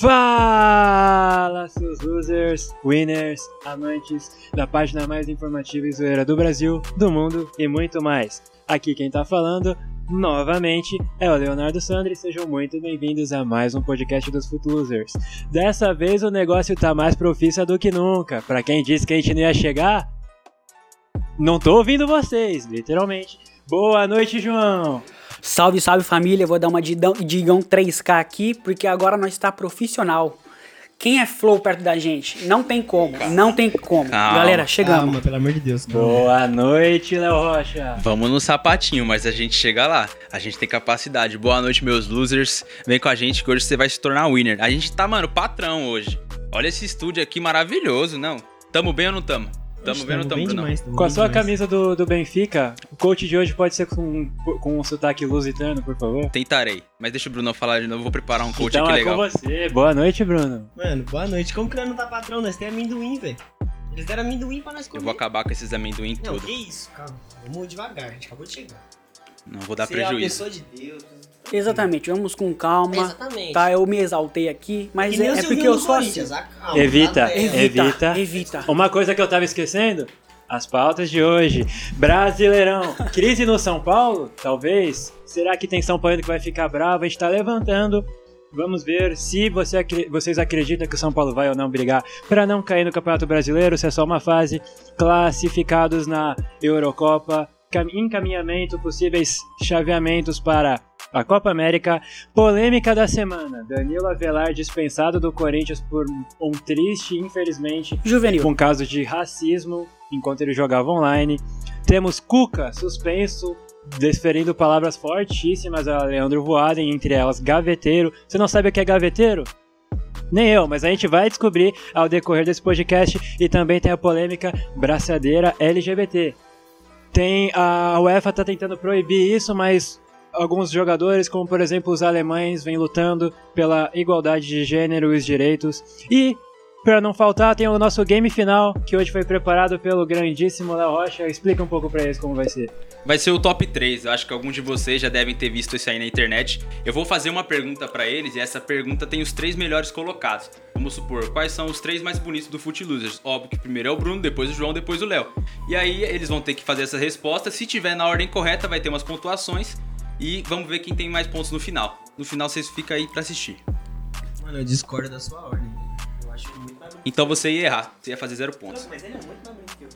Fala, seus losers, winners, amantes da página mais informativa e zoeira do Brasil, do mundo e muito mais. Aqui quem tá falando, novamente, é o Leonardo Sandri. Sejam muito bem-vindos a mais um podcast dos Foot. Dessa vez o negócio tá mais profissa do que nunca. Pra quem disse que a gente não ia chegar, não tô ouvindo vocês, literalmente. Boa noite, João. Salve, salve família, vou dar uma digão, digão 3K aqui, porque agora nós está profissional. Quem é flow perto da gente? Não tem como, não tem como. Calma. Galera, chegamos. Calma, pelo amor de Deus. calma. Boa noite, Léo Rocha. Vamos no sapatinho, mas a gente chega lá. A gente tem capacidade. Boa noite, meus losers. Vem com a gente que hoje você vai se tornar winner. A gente tá, mano, patrão hoje. Olha esse estúdio aqui maravilhoso, não? Tamo bem ou não tamo? Tamo não tamo, demais, tamo Com a sua demais. camisa do, do Benfica, o coach de hoje pode ser com, com um sotaque lusitano, por favor? Tentarei. Mas deixa o Brunão falar de novo. Vou preparar um coach então aqui é legal. com você. Boa noite, Bruno. Mano, boa noite. Como que nós não tá patrão? Nós temos amendoim, velho. Eles deram amendoim pra nós Eu comer. vou acabar com esses amendoim Não, tudo. que isso, calma. Vamos devagar, a gente acabou de chegar. Não vou dar Você é uma prejuízo. pessoa de Deus. Exatamente, vamos com calma. Exatamente. Tá, eu me exaltei aqui, mas é, o é porque eu sou assim. Evita, tá? É, Evita, Evita. evita. Uma coisa que eu tava esquecendo, as pautas de hoje. Brasileirão, crise no São Paulo? Talvez. Será que tem São Paulo que vai ficar bravo? A gente tá levantando. Vamos ver se você vocês acreditam que o São Paulo vai ou não brigar para não cair no Campeonato Brasileiro, se é só uma fase. Classificados na Eurocopa, cam- encaminhamento, possíveis chaveamentos para a Copa América. Polêmica da semana: Danilo Avelar dispensado do Corinthians por um triste, infelizmente, Juvenil. com casos de racismo enquanto ele jogava online. Temos Cuca suspenso, desferindo palavras fortíssimas a Leandro Voaden, entre elas gaveteiro. Você não sabe o que é gaveteiro? Nem eu, mas a gente vai descobrir ao decorrer desse podcast e também tem a polêmica braçadeira LGBT. Tem a UEFA tá tentando proibir isso, mas alguns jogadores, como por exemplo os alemães, vêm lutando pela igualdade de gênero e os direitos. E Pra não faltar, tem o nosso game final, que hoje foi preparado pelo grandíssimo Léo Rocha. Explica um pouco pra eles como vai ser. Vai ser o top 3. Eu acho que alguns de vocês já devem ter visto isso aí na internet. Eu vou fazer uma pergunta pra eles e essa pergunta tem os três melhores colocados. Vamos supor, quais são os três mais bonitos do Foot Losers? Óbvio que primeiro é o Bruno, depois o João, depois o Léo. E aí eles vão ter que fazer essa resposta. Se tiver na ordem correta, vai ter umas pontuações e vamos ver quem tem mais pontos no final. No final vocês ficam aí pra assistir. Mano, eu discordo da sua ordem. Eu acho muito mais bonito. Então você ia errar, você ia fazer zero pontos. Mas ele é muito mais bonito que eu.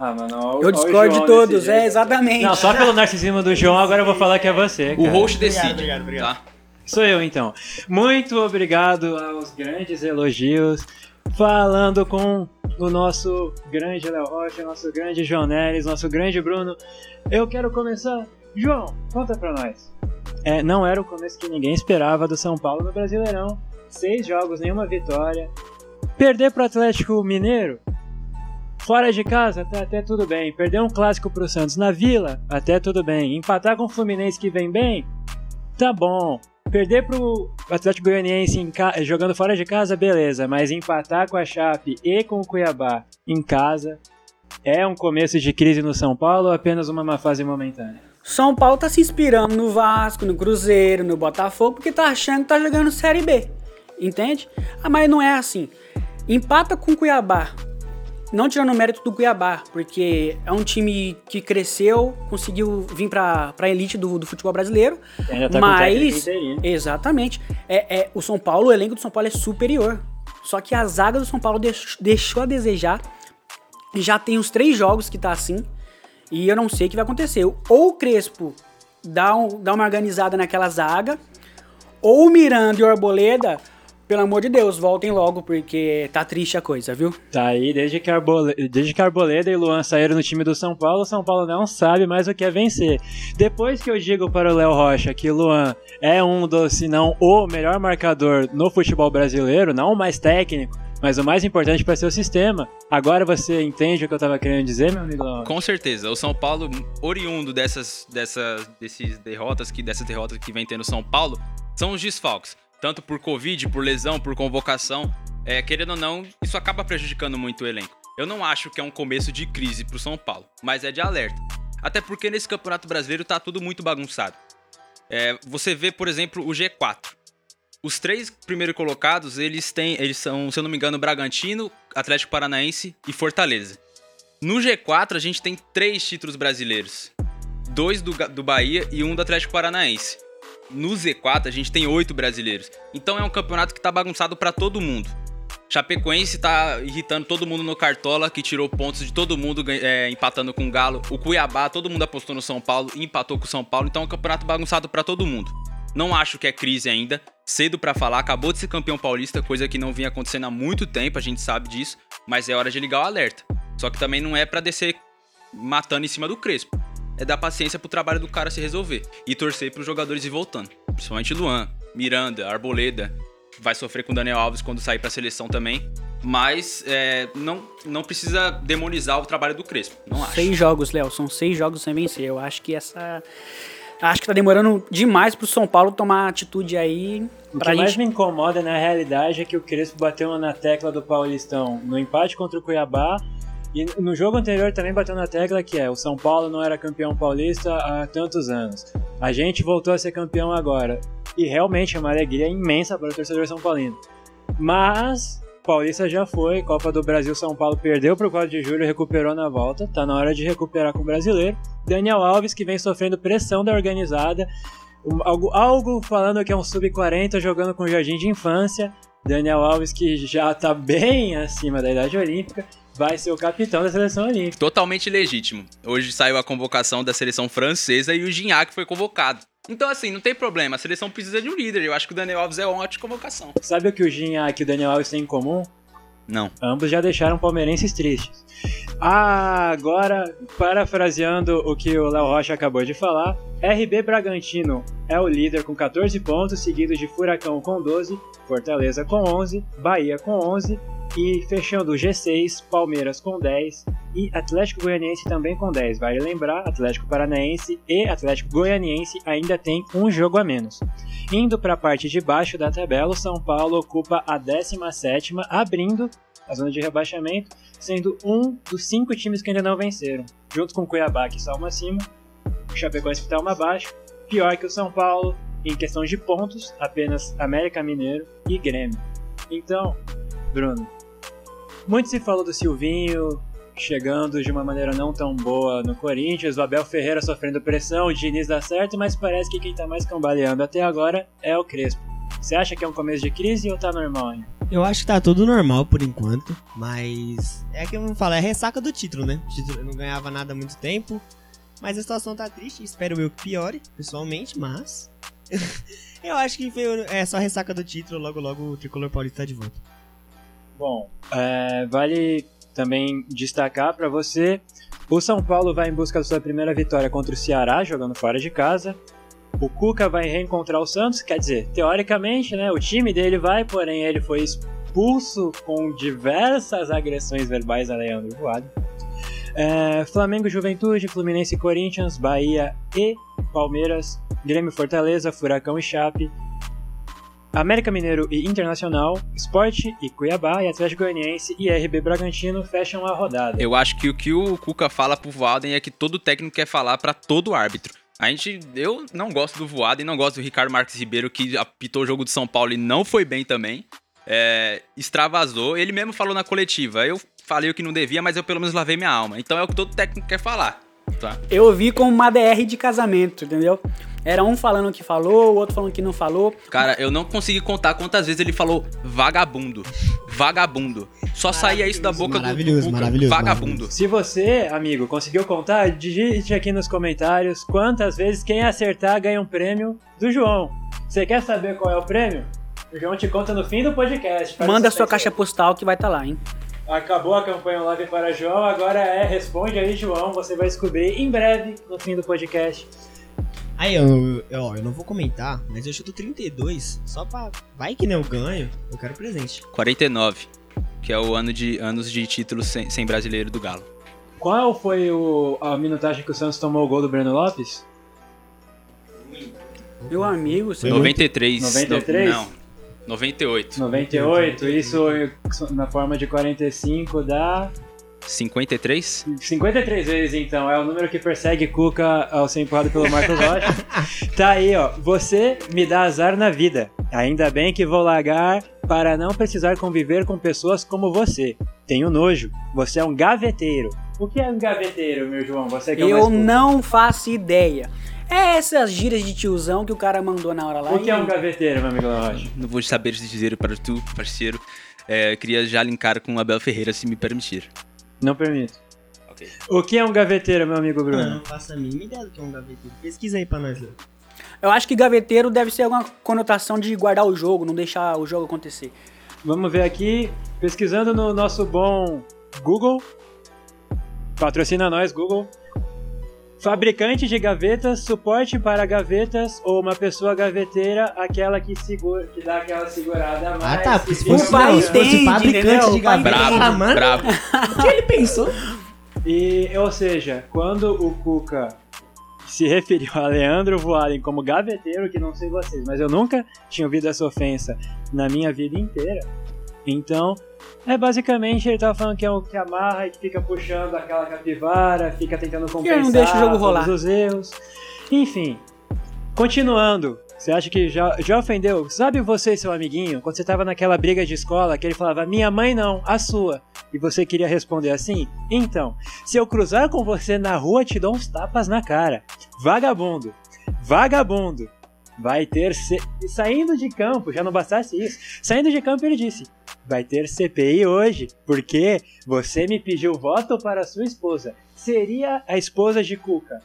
Ah, mano, Eu discordo de todos, é, exatamente. Não, só pelo narcisismo do João, agora eu vou falar que é você. O cara. host Obrigado, decide, obrigado, obrigado. tá? Sou eu então. Muito obrigado aos grandes elogios. Falando com o nosso grande Léo Rocha, nosso grande João Neres, nosso grande Bruno. Eu quero começar. João, conta pra nós. É, não era o começo que ninguém esperava do São Paulo no Brasileirão. Seis jogos, nenhuma vitória. Perder pro Atlético Mineiro? Fora de casa, tá até tudo bem. Perder um clássico pro Santos na Vila? Até tudo bem. Empatar com o Fluminense que vem bem? Tá bom. Perder pro Atlético Goianiense ca- jogando fora de casa, beleza. Mas empatar com a Chape e com o Cuiabá em casa é um começo de crise no São Paulo ou apenas uma má fase momentânea? São Paulo tá se inspirando no Vasco, no Cruzeiro, no Botafogo, porque tá achando que tá jogando Série B. Entende? Ah, mas não é assim. Empata com o Cuiabá. Não tirando o mérito do Cuiabá, porque é um time que cresceu, conseguiu vir pra, pra elite do, do futebol brasileiro. Ainda tá mas. Exatamente. É, é, o São Paulo, o elenco do São Paulo é superior. Só que a zaga do São Paulo deix- deixou a desejar. Já tem uns três jogos que tá assim. E eu não sei o que vai acontecer. Ou o Crespo dá, um- dá uma organizada naquela zaga. Ou Miranda e o Arboleda, pelo amor de Deus, voltem logo, porque tá triste a coisa, viu? Tá aí, desde que, Arbole... desde que Arboleda e Luan saíram no time do São Paulo, o São Paulo não sabe mais o que é vencer. Depois que eu digo para o Léo Rocha que Luan é um dos, se não o melhor marcador no futebol brasileiro, não o mais técnico, mas o mais importante para seu sistema, agora você entende o que eu tava querendo dizer, meu amigo? Com certeza, o São Paulo, oriundo dessas, dessas, desses derrotas que, dessas derrotas que vem tendo o São Paulo, são os desfalques. Tanto por Covid, por lesão, por convocação. É, querendo ou não, isso acaba prejudicando muito o elenco. Eu não acho que é um começo de crise pro São Paulo, mas é de alerta. Até porque nesse Campeonato Brasileiro tá tudo muito bagunçado. É, você vê, por exemplo, o G4. Os três primeiros colocados, eles têm. Eles são, se eu não me engano, Bragantino, Atlético Paranaense e Fortaleza. No G4, a gente tem três títulos brasileiros. Dois do, do Bahia e um do Atlético Paranaense. No Z4, a gente tem oito brasileiros. Então é um campeonato que tá bagunçado pra todo mundo. Chapecoense tá irritando todo mundo no Cartola, que tirou pontos de todo mundo, é, empatando com o Galo. O Cuiabá, todo mundo apostou no São Paulo e empatou com o São Paulo. Então é um campeonato bagunçado pra todo mundo. Não acho que é crise ainda. Cedo pra falar, acabou de ser campeão paulista, coisa que não vinha acontecendo há muito tempo, a gente sabe disso. Mas é hora de ligar o alerta. Só que também não é pra descer matando em cima do Crespo. É dar paciência pro trabalho do cara se resolver. E torcer pros jogadores ir voltando. Principalmente Luan, Miranda, Arboleda. Vai sofrer com o Daniel Alves quando sair pra seleção também. Mas é, não, não precisa demonizar o trabalho do Crespo. Não acho. Seis jogos, Léo. São seis jogos sem vencer. Eu acho que essa. Acho que tá demorando demais pro São Paulo tomar atitude aí. O que mais gente. me incomoda na realidade é que o Crespo bateu na tecla do Paulistão no empate contra o Cuiabá e no jogo anterior também bateu na tecla que é o São Paulo não era campeão paulista há tantos anos. A gente voltou a ser campeão agora e realmente é uma alegria imensa para o torcedor são paulino. Mas Paulista já foi, Copa do Brasil São Paulo perdeu para o 4 de julho, recuperou na volta, tá na hora de recuperar com o brasileiro. Daniel Alves que vem sofrendo pressão da organizada, algo, algo falando que é um sub-40 jogando com jardim de infância. Daniel Alves, que já tá bem acima da idade olímpica, vai ser o capitão da seleção olímpica. Totalmente legítimo. Hoje saiu a convocação da seleção francesa e o Gignac foi convocado. Então, assim, não tem problema. A seleção precisa de um líder. Eu acho que o Daniel Alves é uma ótima convocação. Sabe o que o Gignac e o Daniel Alves têm em comum? Não. Ambos já deixaram palmeirenses tristes. Ah, agora, parafraseando o que o Léo Rocha acabou de falar, RB Bragantino é o líder com 14 pontos, seguido de Furacão com 12, Fortaleza com 11, Bahia com 11 e fechando o G6, Palmeiras com 10 e Atlético Goianiense também com 10. Vale lembrar, Atlético Paranaense e Atlético Goianiense ainda tem um jogo a menos. Indo para a parte de baixo da tabela, o São Paulo ocupa a 17ª, abrindo a zona de rebaixamento, sendo um dos cinco times que ainda não venceram, junto com Cuiabá, que está uma acima, o Chapecoense que está uma abaixo, pior que o São Paulo, em questão de pontos, apenas América Mineiro e Grêmio. Então, Bruno, muito se falou do Silvinho chegando de uma maneira não tão boa no Corinthians, o Abel Ferreira sofrendo pressão, o Diniz dá certo, mas parece que quem tá mais cambaleando até agora é o Crespo. Você acha que é um começo de crise ou tá normal ainda? Eu acho que tá tudo normal por enquanto, mas é que eu não falo, é ressaca do título, né? O título não ganhava nada há muito tempo, mas a situação tá triste, espero eu que piore, pessoalmente, mas eu acho que foi é só ressaca do título, logo logo o tricolor paulista tá de volta. Bom, é, vale também destacar para você: o São Paulo vai em busca da sua primeira vitória contra o Ceará, jogando fora de casa. O Cuca vai reencontrar o Santos, quer dizer, teoricamente, né, o time dele vai, porém ele foi expulso com diversas agressões verbais a Leandro Voado. É, Flamengo, Juventude, Fluminense, Corinthians, Bahia e Palmeiras, Grêmio, Fortaleza, Furacão e Chape, América Mineiro e Internacional, Sport e Cuiabá e Atlético Goianiense e RB Bragantino fecham a rodada. Eu acho que o que o Cuca fala pro Voaden é que todo técnico quer falar pra todo árbitro. A gente, eu não gosto do Voaden, não gosto do Ricardo Marques Ribeiro, que apitou o jogo do São Paulo e não foi bem também. É, extravasou. Ele mesmo falou na coletiva. Eu falei o que não devia, mas eu pelo menos lavei minha alma. Então é o que todo técnico quer falar. Tá? Eu vi como uma DR de casamento, entendeu? Era um falando que falou, o outro falando que não falou. Cara, eu não consegui contar quantas vezes ele falou vagabundo. Vagabundo. Só saía isso da boca do- do Maravilhoso, Cuca. maravilhoso, Vagabundo. Se você, amigo, conseguiu contar, digite aqui nos comentários quantas vezes quem acertar ganha um prêmio do João. Você quer saber qual é o prêmio? O João te conta no fim do podcast. Manda um sua caixa postal que vai estar lá, hein? Acabou a campanha Live para João, agora é Responde aí, João. Você vai descobrir em breve no fim do podcast. Aí, eu, eu, ó, eu não vou comentar, mas eu chuto 32, só pra. Vai que não eu ganho, eu quero presente. 49. Que é o ano de anos de título sem, sem brasileiro do Galo. Qual foi o, a minutagem que o Santos tomou o gol do Breno Lopes? Meu amigo, você... 93. 93? No- não. 98. 98, isso na forma de 45 dá 53? 53 vezes então, é o número que persegue Cuca ao ser empurrado pelo Marcos Rocha. tá aí, ó. Você me dá azar na vida. Ainda bem que vou largar para não precisar conviver com pessoas como você. Tenho nojo. Você é um gaveteiro. O que é um gaveteiro, meu João? Você que é Eu não faço ideia. É essas gírias de tiozão que o cara mandou na hora lá. O que e- é um gaveteiro, meu amigo Rocha? Não vou saber dizer para tu, parceiro. É, queria já linkar com o Abel Ferreira, se me permitir. Não permito. Ok. O que é um gaveteiro, meu amigo Eu Bruno? não faço a mínima ideia do que é um gaveteiro. Pesquisa aí pra nós. Léo. Eu acho que gaveteiro deve ser alguma conotação de guardar o jogo, não deixar o jogo acontecer. Vamos ver aqui, pesquisando no nosso bom Google. Patrocina nós, Google. Fabricante de gavetas, suporte para gavetas ou uma pessoa gaveteira, aquela que segura, que dá aquela segurada a mais. Ah, tá. porque se Se fosse, O pai segura. se fosse entende, fabricante entendeu? de O pai gaveta. Bravo, Ah, mano, bravo. o que ele pensou? E, ou seja, quando o Cuca se referiu a Leandro Voalen como gaveteiro, que não sei vocês, mas eu nunca tinha ouvido essa ofensa na minha vida inteira. Então, é basicamente ele tava falando que é o que amarra e que fica puxando aquela capivara, fica tentando compensar não deixa o jogo todos rolar. os erros. Enfim, continuando. Você acha que já, já ofendeu? Sabe você e seu amiguinho, quando você tava naquela briga de escola, que ele falava, minha mãe não, a sua. E você queria responder assim? Então, se eu cruzar com você na rua, te dou uns tapas na cara. Vagabundo. Vagabundo. Vai ter. C... E saindo de campo, já não bastasse isso. Saindo de campo, ele disse: Vai ter CPI hoje, porque você me pediu voto para sua esposa. Seria a esposa de Cuca.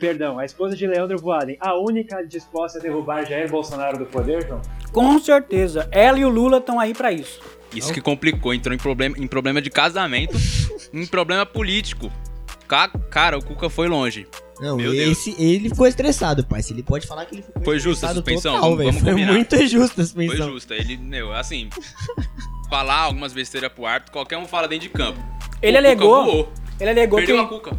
Perdão, a esposa de Leandro Voaden, a única disposta a derrubar Jair Bolsonaro do poder, João? Com certeza. Ela e o Lula estão aí pra isso. Isso que complicou, entrou em problema, em problema de casamento, em problema político. Ca- Cara, o Cuca foi longe. Não, Meu Deus. esse, ele ficou estressado, pai. Se ele pode falar que ele ficou Foi justa a suspensão? Total, Vamos- vamos Foi combinar. muito justa a Foi suspensão. justa. Ele, meu, assim, falar algumas besteiras pro árbitro, qualquer um fala dentro de campo. Ele O Cuca alegou. voou, Ele alegou Perdeu a que. Cuca.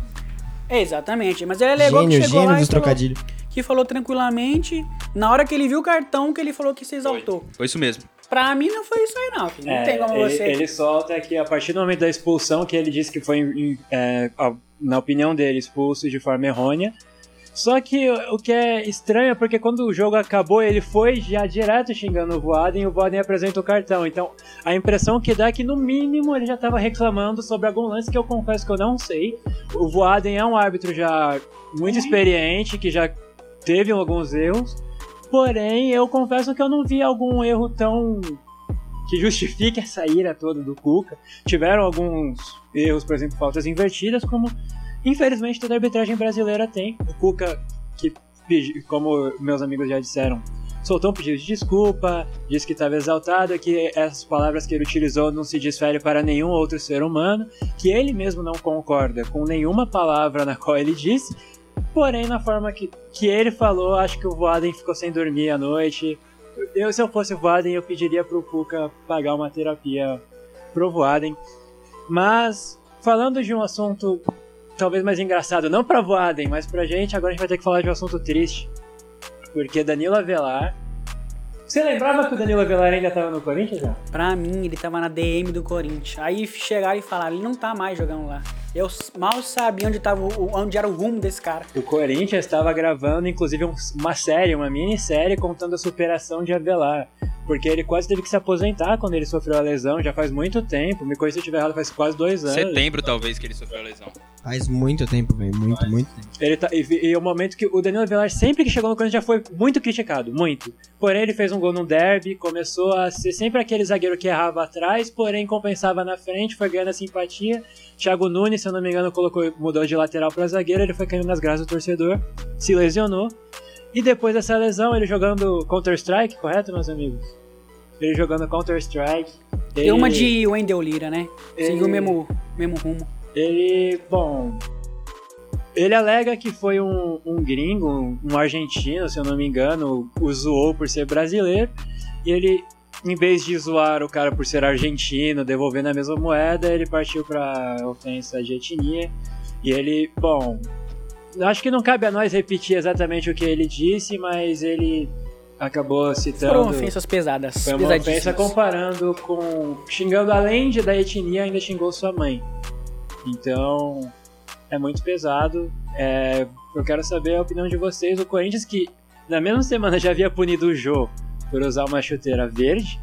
É, exatamente. Mas ele alegou Gênio, que chegou gênio lá e dos trocadilhos. que falou tranquilamente. Na hora que ele viu o cartão, que ele falou que se exaltou. Foi isso mesmo. Pra mim não foi isso aí, não. Não tem como É, ele, você. ele solta que a partir do momento da expulsão, que ele disse que foi, em- em- é, a- na opinião dele, expulso de forma errônea. Só que o que é estranho é porque quando o jogo acabou, ele foi já direto xingando o Voaden e o Voaden apresenta o cartão. Então a impressão que dá é que no mínimo ele já estava reclamando sobre algum lance que eu confesso que eu não sei. O Voaden é um árbitro já muito experiente, que já teve alguns erros. Porém, eu confesso que eu não vi algum erro tão que justifique essa ira toda do Cuca. Tiveram alguns erros, por exemplo, faltas invertidas, como infelizmente toda arbitragem brasileira tem. O Cuca, que, como meus amigos já disseram, soltou um pedido de desculpa, disse que estava exaltado, que essas palavras que ele utilizou não se desfere para nenhum outro ser humano, que ele mesmo não concorda com nenhuma palavra na qual ele disse, porém, na forma que, que ele falou, acho que o Voaden ficou sem dormir à noite. Eu, se eu fosse o eu pediria pro Cuca pagar uma terapia pro Voaden. Mas, falando de um assunto talvez mais engraçado, não pra Voaden, mas pra gente, agora a gente vai ter que falar de um assunto triste. Porque Danilo Avelar. Você lembrava que o Danilo Avelar ainda tava no Corinthians já? Pra mim, ele tava na DM do Corinthians. Aí chegaram e falaram, ele não tá mais jogando lá. Eu mal sabia onde, tava, o- onde era o rumo desse cara. O Corinthians estava gravando, inclusive, um- uma série, uma minissérie contando a superação de Avelar. Porque ele quase teve que se aposentar quando ele sofreu a lesão, já faz muito tempo. Me corrija se eu estiver errado, faz quase dois anos. Setembro, talvez, que ele sofreu a lesão. Faz muito tempo, velho. Muito, muito tempo. Ele tá, e, e o momento que o Danilo Avelar, sempre que chegou no Corinthians, já foi muito criticado, muito. Porém, ele fez um gol num derby, começou a ser sempre aquele zagueiro que errava atrás, porém compensava na frente, foi ganhando a simpatia. Thiago Nunes, se eu não me engano, colocou, mudou de lateral para zagueiro, ele foi caindo nas graças do torcedor, se lesionou. E depois dessa lesão, ele jogando Counter-Strike, correto, meus amigos? Ele jogando Counter-Strike. Tem ele- uma de Wendell Lira, né? Seguiu o Ele- mesmo, mesmo rumo. Ele, bom. Ele alega que foi um, um gringo, um, um argentino, se eu não me engano, o zoou por ser brasileiro. E ele, em vez de zoar o cara por ser argentino, devolvendo a mesma moeda, ele partiu pra ofensa de etnia. E ele, bom. Acho que não cabe a nós repetir exatamente o que ele disse, mas ele acabou citando. Foram ofensas pesadas. Foi uma ofensa comparando com. xingando além de da etnia, ainda xingou sua mãe. Então, é muito pesado. É, eu quero saber a opinião de vocês. O Corinthians, que na mesma semana já havia punido o Jô por usar uma chuteira verde,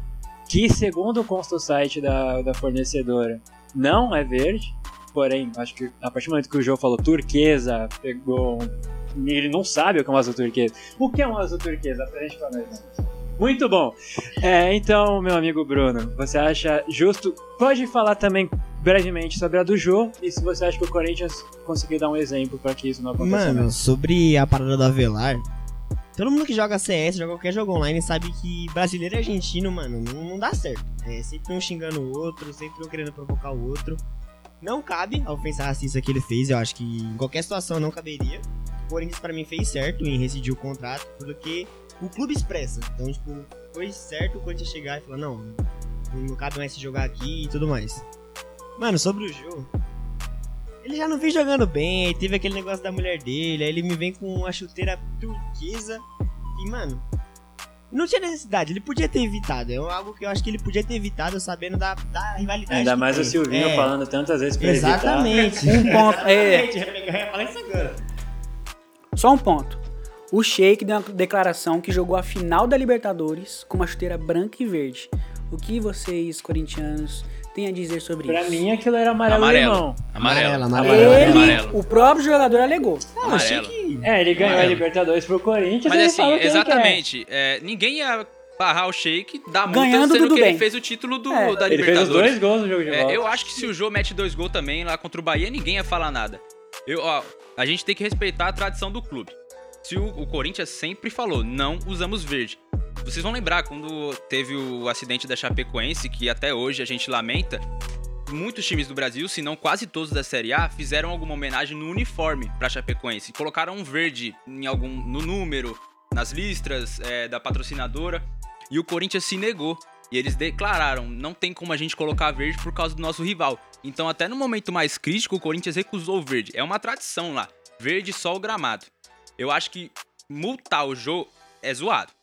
que segundo consta o site da, da fornecedora, não é verde. Porém, acho que a partir do momento que o João falou turquesa, pegou. Ele não sabe o que é um azul turquesa. O que é um azul turquesa? Apresente pra nós. Muito bom. É, então, meu amigo Bruno, você acha justo? Pode falar também brevemente sobre a do Jô e se você acha que o Corinthians conseguiu dar um exemplo pra que isso não aconteça. Mano, mais. sobre a parada do Avelar, todo mundo que joga CS, joga qualquer jogo online, sabe que brasileiro e argentino, mano, não, não dá certo. É sempre um xingando o outro, sempre um querendo provocar o outro. Não cabe a ofensa racista que ele fez, eu acho que em qualquer situação não caberia. O Corinthians pra mim fez certo em rescindir o contrato, porque o clube expressa. Então, tipo, foi certo o Corinthians chegar e falar, não, não cabe mais se jogar aqui e tudo mais. Mano, sobre o jogo, ele já não vem jogando bem, aí teve aquele negócio da mulher dele, aí ele me vem com uma chuteira turquesa. E, mano, não tinha necessidade, ele podia ter evitado. É algo que eu acho que ele podia ter evitado sabendo da, da rivalidade. Ainda mais o tem. Silvinho É, falando tantas vezes pra evitar. Exatamente. Um ponto. É, Exatamente, agora. só um ponto. O Sheik deu uma declaração que jogou a final da Libertadores com uma chuteira branca e verde. O que vocês, corintianos, têm a dizer sobre Pra isso? mim aquilo era amarelo, Amarelo. limão. Amarelo. Amarelo, Ele, Amarelo. o próprio jogador alegou. Ah, achei Amarelo. que. É, ele ganhou Amarelo. a Libertadores pro Corinthians Mas ele assim, que ele exatamente. é, ninguém ia barrar o Sheik da multa, Ganhando sendo tudo que bem. ele fez o título do, É. da. Ele fez os Libertadores. dois gols no jogo de É, volta. eu acho que se o Jô mete dois gols também lá contra o Bahia, ninguém ia falar nada. Eu, ó, a gente tem que respeitar a tradição do clube. Se o, o Corinthians sempre falou, não usamos verde. Vocês vão lembrar quando teve o acidente da Chapecoense, que até hoje a gente lamenta. Muitos times do Brasil, se não quase todos da Série A, fizeram alguma homenagem no uniforme pra Chapecoense. Colocaram um verde em algum, no número, nas listras é, da patrocinadora. E o Corinthians se negou. E eles declararam: não tem como a gente colocar verde por causa do nosso rival. Então, até no momento mais crítico, o Corinthians recusou o verde. É uma tradição lá: verde só o gramado. Eu acho que multar o jogo é zoado.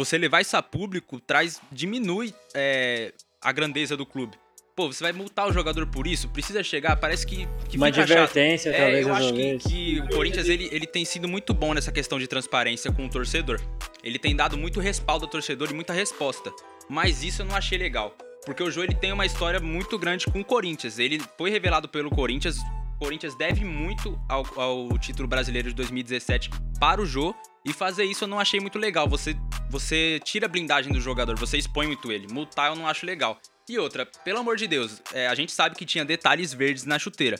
Você levar isso a público traz diminui é, a grandeza do clube. Pô, você vai multar o jogador por isso? Precisa chegar? Parece que, que Uma fica chato. advertência, É, talvez, eu acho que, que o Corinthians ele, ele tem sido muito bom nessa questão de transparência com o torcedor. Ele tem dado muito respaldo ao torcedor e muita resposta. Mas isso eu não achei legal. Porque o Jô ele tem uma história muito grande com o Corinthians. Ele foi revelado pelo Corinthians. Corinthians deve muito ao, ao título brasileiro de 2017 para o Jô. E fazer isso eu não achei muito legal. Você, você tira a blindagem do jogador, você expõe muito ele. Multar eu não acho legal. E outra, pelo amor de Deus, é, a gente sabe que tinha detalhes verdes na chuteira.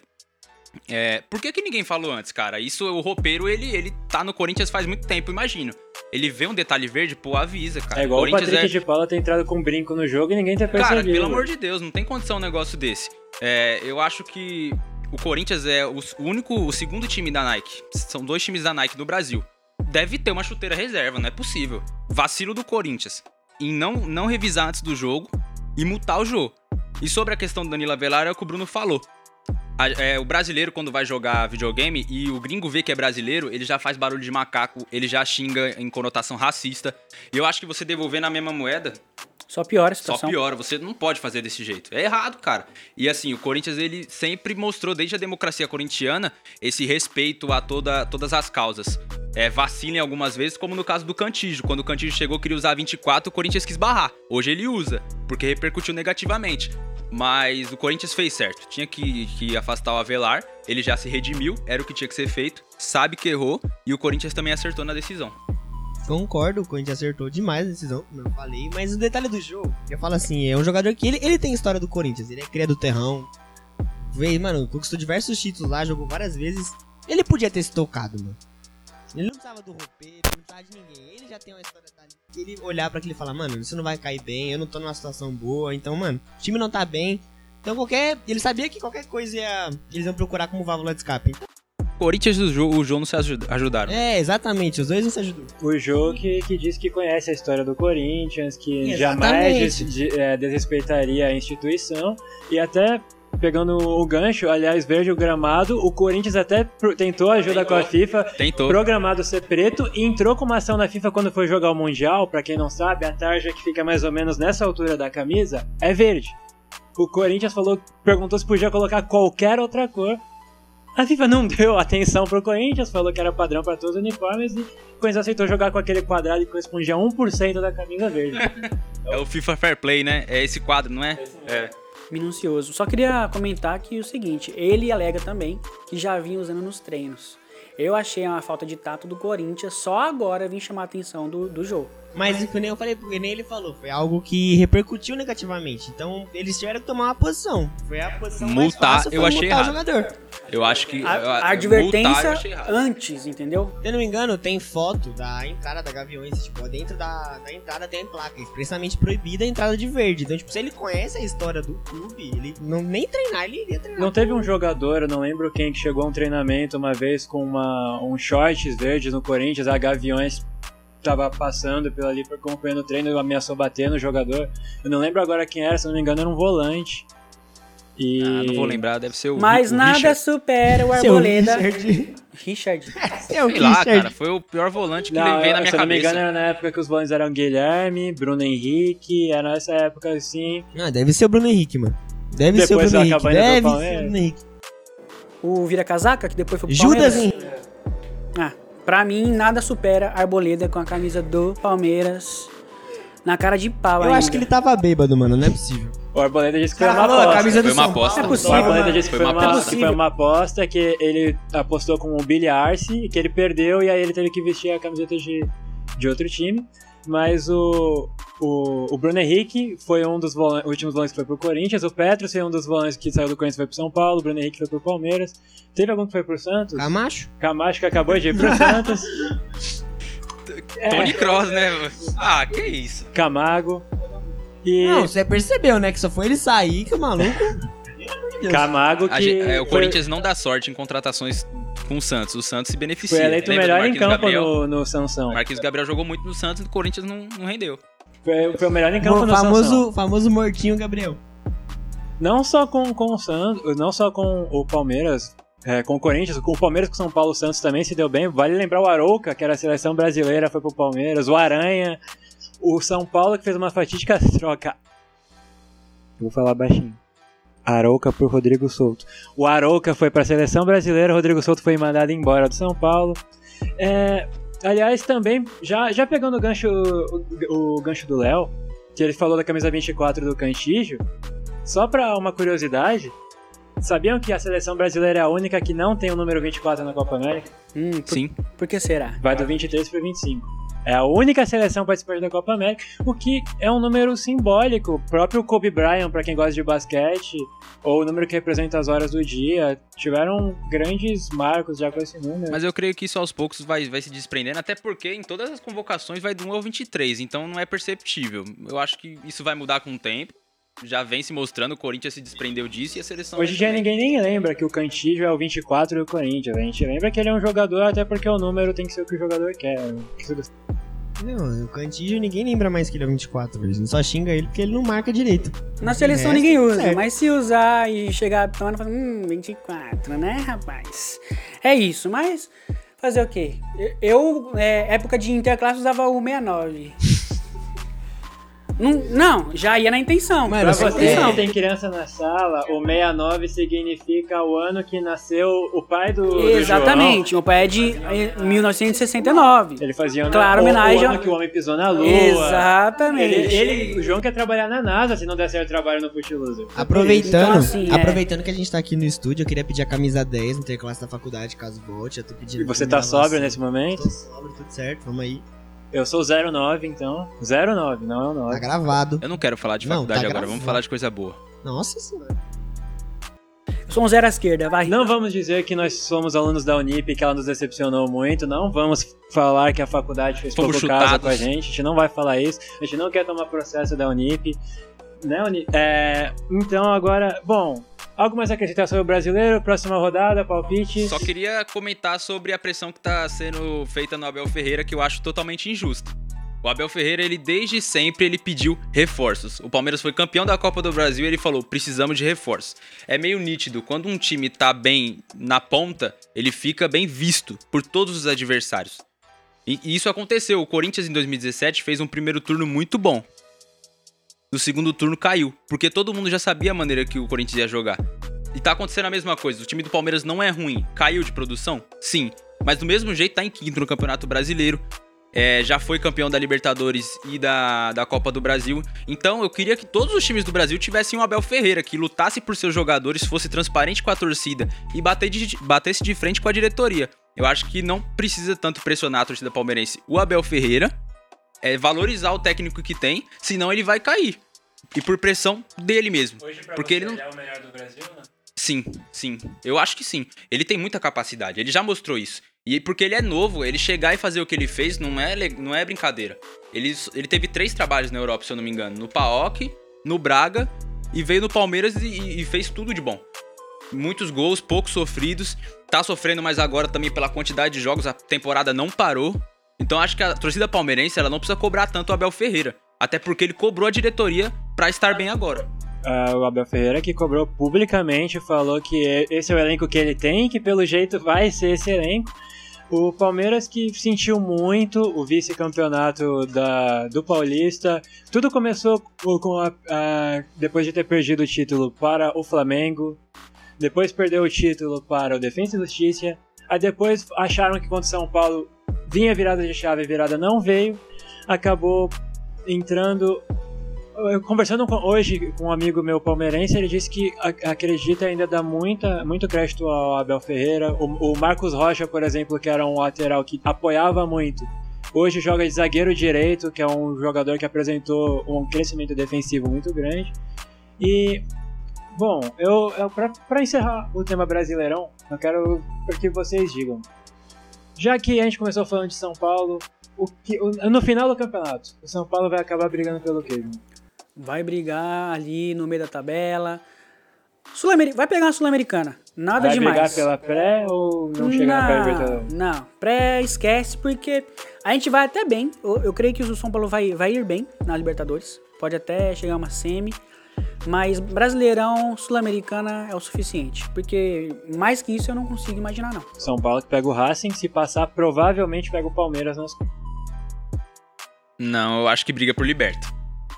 É, por que, que ninguém falou antes, cara? Isso, o roupeiro, ele, ele tá no Corinthians faz muito tempo, imagino. Ele vê um detalhe verde, pô, avisa, cara. É igual o Corinthians Patrick é- de Paula ter entrado com brinco no jogo e ninguém ter percebido. Cara, pelo amor de Deus, não tem condição um negócio desse. É, eu acho que o Corinthians é o único, o segundo time da Nike. São dois times da Nike no Brasil. Deve ter uma chuteira reserva, não é possível. Vacilo do Corinthians em não, não revisar antes do jogo e mutar o jogo. E sobre a questão do Danilo Avelar, é o que o Bruno falou. A- é, o brasileiro, quando vai jogar videogame e o gringo vê que é brasileiro, ele já faz barulho de macaco, ele já xinga em conotação racista. E eu acho que você devolver na mesma moeda Só piora a só situação. piora, você não pode fazer desse jeito. É errado, cara. E assim, o Corinthians ele sempre mostrou desde a democracia corintiana esse respeito a toda, todas as causas. É, vacila em algumas vezes, como no caso do Cantígio. Quando o Cantígio chegou queria usar 24, o Corinthians quis barrar. Hoje ele usa, porque repercutiu negativamente. Mas o Corinthians fez certo. Tinha que, que afastar o Avelar, ele já se redimiu, era o que tinha que ser feito, sabe que errou, e o Corinthians também acertou na decisão. Concordo, o Corinthians acertou demais a decisão, como eu falei. Mas o detalhe do jogo, eu falo assim, é um jogador que ele, ele tem história do Corinthians, ele é cria do terrão. Veio, mano, conquistou diversos títulos lá, jogou várias vezes. Ele podia ter se tocado, mano. Ele não precisava do roupeiro, não precisava de ninguém. Ele já tem uma história dali. Ele olhar pra aquilo e falar, mano, isso não vai cair bem, eu não tô numa situação boa, então, mano, o time não tá bem. Então qualquer. Ele sabia que qualquer coisa ia. Eles iam procurar como válvula de escape. Então, Corinthians e o Jô, o Jô não se ajuda- ajudaram. é, exatamente, os dois não se ajudam. O Jô que, que diz que conhece a história do Corinthians, que Exatamente. jamais des- de- é, desrespeitaria a instituição e até pegando o gancho, aliás, verde o gramado, o Corinthians até tentou ajuda com a FIFA, Tentou. programado ser preto e entrou com uma ação na FIFA quando foi jogar o Mundial, pra quem não sabe, a tarja que fica mais ou menos nessa altura da camisa é verde. O Corinthians falou, perguntou se podia colocar qualquer outra cor. A FIFA não deu atenção pro Corinthians, falou que era padrão para todos os uniformes e o Corinthians aceitou jogar com aquele quadrado que correspondia a 1% da camisa verde. É o FIFA Fair Play, né? É esse quadro, não é? É. Minucioso. Só queria comentar que o seguinte, ele alega também que já vinha usando nos treinos. Eu achei uma falta de tato do Corinthians, só agora vim chamar a atenção do, do jogo. Mas que nem eu falei, porque nem ele falou, foi algo que repercutiu negativamente. Então eles tiveram que tomar uma posição. Foi a posição mais Multar, fácil, foi eu achei multar errado. o jogador. Eu acho que. A, eu- a multar, eu advertência achei errado. antes, entendeu? Se eu não me engano, tem foto da entrada da Gaviões, tipo, dentro da, da entrada tem placa, expressamente proibida a entrada de verde. Então, tipo, se ele conhece a história do clube, ele não nem treinar, ele iria treinar. Não teve um jogador, eu não lembro quem, que chegou a um treinamento uma vez com uma, um shorts verde no Corinthians, a Gaviões tava passando pela ali acompanhando o treino e ameaçou bater no jogador. Eu não lembro agora quem era, se não me engano era um volante. E... Ah, não vou lembrar, deve ser o. Mas o nada Richard. supera o Seu Arboleda. Richard. Richard. Sei lá, Richard. cara, foi o pior volante que Não, veio na minha se eu não me cabeça. engano era na época que os volantes eram Guilherme, Bruno Henrique, era nessa época assim. Ah, deve ser o Bruno Henrique, mano. Deve Depois ser o Bruno Henrique. Deve ser o. Bruno Henrique. O Vira Casaca, que depois foi pro Judas Palmeiras. Henrique. Pra mim, nada supera Arboleda com a camisa do Palmeiras na cara de pau Eu ainda. acho que ele tava bêbado, mano. Não é possível. O Arboleda disse que foi uma aposta. camisa do Foi uma São aposta. É Paulo. O possível, Arboleda disse que Foi foi, uma uma, aposta. que foi uma aposta que ele apostou com o Billy Arce, que ele perdeu e aí ele teve que vestir a camiseta de, de outro time. Mas o, o, o Bruno Henrique foi um dos volan- últimos volantes que foi pro Corinthians. O Petros foi um dos volantes que saiu do Corinthians e foi pro São Paulo. O Bruno Henrique foi pro Palmeiras. Teve algum que foi pro Santos? Camacho? Camacho que acabou de ir pro Santos. Tony Cross, né? Ah, que isso. Camago. E Não, você percebeu, né? Que só foi ele sair que o maluco. Camago A que gente- é, o foi- Corinthians não dá sorte em contratações com o Santos. O Santos se beneficia. foi eleito o Lembra melhor em campo Gabriel? no, no Sansão. O Marquinhos Gabriel jogou muito no Santos e o Corinthians não, não rendeu. Foi, foi o melhor em campo O no Sansão. famoso, famoso mortinho Gabriel. Não só com, com o Santos, não só com o Palmeiras, é, com o Corinthians, com o Palmeiras com o São Paulo, o Santos também se deu bem. Vale lembrar o Arouca, que era a seleção brasileira, foi pro Palmeiras, o Aranha, o São Paulo que fez uma fatídica troca. Eu vou falar baixinho. Arouca por Rodrigo Souto. O Arouca foi pra seleção brasileira, o Rodrigo Souto foi mandado embora do São Paulo. É, aliás, também, já, já pegando o gancho, o, o gancho do Léo, que ele falou da camisa 24 do Cantígio, só pra uma curiosidade, sabiam que a seleção brasileira é a única que não tem o número 24 na Copa América? Hum, por, Sim. por que será? Vai do 23 pro 25. É a única seleção participante da Copa América, o que é um número simbólico. O próprio Kobe Bryant, pra quem gosta de basquete, ou o número que representa as horas do dia, tiveram grandes marcos já com esse número. Mas eu creio que isso aos poucos vai, vai se desprendendo, até porque em todas as convocações vai do 1 ao 23, então não é perceptível. Eu acho que isso vai mudar com o tempo. Já vem se mostrando, o Corinthians se desprendeu disso e a seleção. Hoje em dia também. ninguém nem lembra que o Cantígio é o 24 do Corinthians. A gente lembra que ele é um jogador, até porque o número tem que ser o que o jogador quer. Não, o Cantígio ninguém lembra mais que ele é 24 vezes. Só xinga ele porque ele não marca direito. Na seleção resto, ninguém usa, certo. mas se usar e chegar tomando, fala, hum, 24, né, rapaz? É isso, mas fazer o quê? Eu, é, época de interclasse, usava o 69. Não, não, já ia na intenção. Mano, Pra você que tem criança na sala, o 69 significa o ano que nasceu o pai do, do Exatamente, meu pai é de eh, 1969. João. Ele fazia ano, Claro, o, homenagem o ano que o homem pisou na lua. Exatamente. Ele, ele- o João quer trabalhar na NASA se não der certo trabalho no Footloser. Aproveitando, Então, assim, é. aproveitando que a gente tá aqui no estúdio, eu queria pedir a camisa 10 no interclasse da faculdade, caso volte. Eu tô pedindo. E você tá sóbrio nesse momento? Tô sóbrio, tudo certo, vamos aí. Eu sou 09, então. 09, não é o 9. Tá gravado. Eu não quero falar de Não, faculdade tá agora, gravado. vamos falar de coisa boa. Nossa senhora. Eu sou um zero à esquerda, vai. Não vamos dizer que nós somos alunos da Unip e que ela nos decepcionou muito. Não vamos falar que a faculdade fez Fomos pouco caso chutados. com a gente. A gente não vai falar isso. A gente não quer tomar processo da Unip. Né, Uni? É, então agora, bom, algo mais a acrescentar sobre o brasileiro? Próxima rodada, palpite. Só queria comentar sobre a pressão que tá sendo feita no Abel Ferreira, que eu acho totalmente injusta. O Abel Ferreira, ele desde sempre ele pediu reforços. O Palmeiras foi campeão da Copa do Brasil e ele falou: precisamos de reforços. É meio nítido, quando um time tá bem na ponta, ele fica bem visto por todos os adversários. E isso aconteceu. O Corinthians em 2017 fez um primeiro turno muito bom. No segundo turno caiu, porque todo mundo já sabia a maneira que o Corinthians ia jogar. E tá acontecendo a mesma coisa. O time do Palmeiras não é ruim. Caiu de produção? Sim. Mas do mesmo jeito tá em quinto no Campeonato Brasileiro. É, já foi campeão da Libertadores e da, da Copa do Brasil. Então eu queria que todos os times do Brasil tivessem um Abel Ferreira, que lutasse por seus jogadores, fosse transparente com a torcida e bater de, batesse de frente com a diretoria. Eu acho que não precisa tanto pressionar a torcida palmeirense. O Abel Ferreira é valorizar o técnico que tem, senão ele vai cair. E por pressão dele mesmo. Hoje, pra Porque ele não- é o melhor do Brasil, né? Sim, sim. Eu acho que sim. Ele tem muita capacidade. Ele já mostrou isso. E porque ele é novo, ele chegar e fazer o que ele fez não é, não é brincadeira. Ele, ele teve três trabalhos na Europa, se eu não me engano. No PAOK, no Braga e veio no Palmeiras e, e fez tudo de bom. Muitos gols, poucos sofridos. Tá sofrendo mais agora também pela quantidade de jogos. A temporada não parou. Então acho que a torcida palmeirense ela não precisa cobrar tanto o Abel Ferreira. Até porque ele cobrou a diretoria pra estar bem agora. Ah, o Abel Ferreira que cobrou publicamente, falou que é- esse é o elenco que ele tem, que pelo jeito vai ser esse elenco. O Palmeiras que sentiu muito o vice-campeonato do Paulista. Tudo começou com com a- a- depois de ter perdido o título para o Flamengo. Depois perdeu o título para o Defensa e Justiça. Aí depois acharam que contra o São Paulo vinha virada de chave, virada não veio. Acabou entrando conversando com- hoje com um amigo meu palmeirense, ele disse que acredita ainda dá muita, muito crédito ao Abel Ferreira. O, o Marcos Rocha, por exemplo, que era um lateral que apoiava muito, hoje joga de zagueiro direito, que é um jogador que apresentou um crescimento defensivo muito grande. E, bom, eu, eu para encerrar o tema Brasileirão, eu quero que vocês digam. Já que a gente começou falando de São Paulo, o que, no final do campeonato, o São Paulo vai acabar brigando pelo quê? Vai brigar ali no meio da tabela. Sul vai pegar a Sul-Americana. Nada Vai demais. brigar pela pré ou não chegar na pré-libertadores? Não, pré esquece, porque a gente vai até bem. Eu, eu creio que o São Paulo vai, vai ir bem na Libertadores. Pode até chegar uma semi. Mas Brasileirão, Sul-Americana é o suficiente. Porque mais que isso eu não consigo imaginar, não. São Paulo que pega o Racing, se passar, provavelmente pega o Palmeiras nas Não, eu acho que briga por liberta.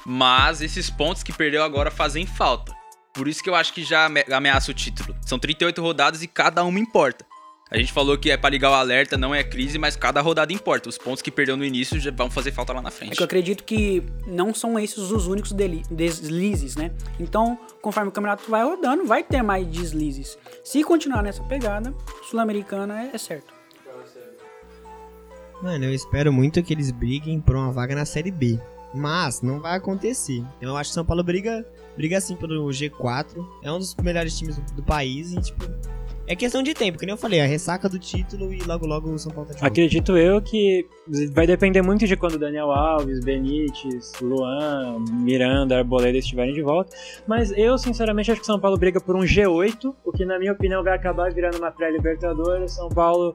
Mas esses pontos que perdeu agora fazem falta. Por isso que eu acho que já ame- ameaça o título. São 38 rodadas e cada uma importa. A gente falou que é pra ligar o alerta, não é crise, mas cada rodada importa. Os pontos que perdeu no início já vão fazer falta lá na É frente. que eu acredito que não são esses os únicos deslizes, né? Então, conforme o campeonato vai rodando, vai ter mais deslizes. Se continuar nessa pegada, Sul-Americana é, é certo. Mano, eu espero muito que eles briguem por uma vaga na Série B. Mas não vai acontecer. Então eu acho que São Paulo briga, briga sim pelo G4. É um dos melhores times do, do país e, tipo. É questão de tempo, que nem eu falei, a ressaca do título e logo logo o São Paulo tá de. Acredito eu que vai depender muito de quando Daniel Alves, Benítez, Luan, Miranda, Arboleda estiverem de volta. Mas eu, sinceramente, acho que São Paulo briga por um G8, o que, na minha opinião, vai acabar virando uma pré-Libertadores. São Paulo,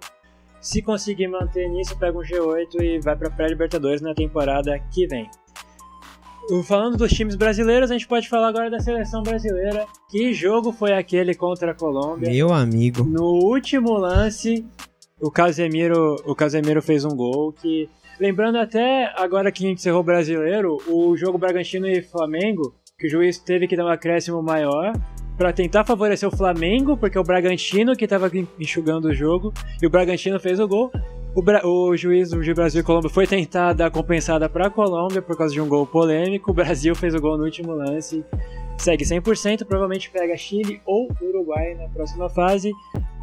se conseguir manter nisso, pega um G8 e vai pra pré-Libertadores na temporada que vem. Falando dos times brasileiros, a gente pode falar agora da seleção brasileira. Que jogo foi aquele contra a Colômbia? Meu amigo. No último lance, o Casemiro, o Casemiro fez um gol que. Lembrando até agora que a gente encerrou o brasileiro, o jogo Bragantino e Flamengo, que o juiz teve que dar um acréscimo maior pra tentar favorecer o Flamengo, porque é o Bragantino que tava enxugando o jogo, e o Bragantino fez o gol. O, Bra- o juiz do Brasil e Colômbia foi tentar dar compensada pra Colômbia por causa de um gol polêmico. O Brasil fez o gol no último lance. Segue 100%, provavelmente pega Chile ou Uruguai na próxima fase.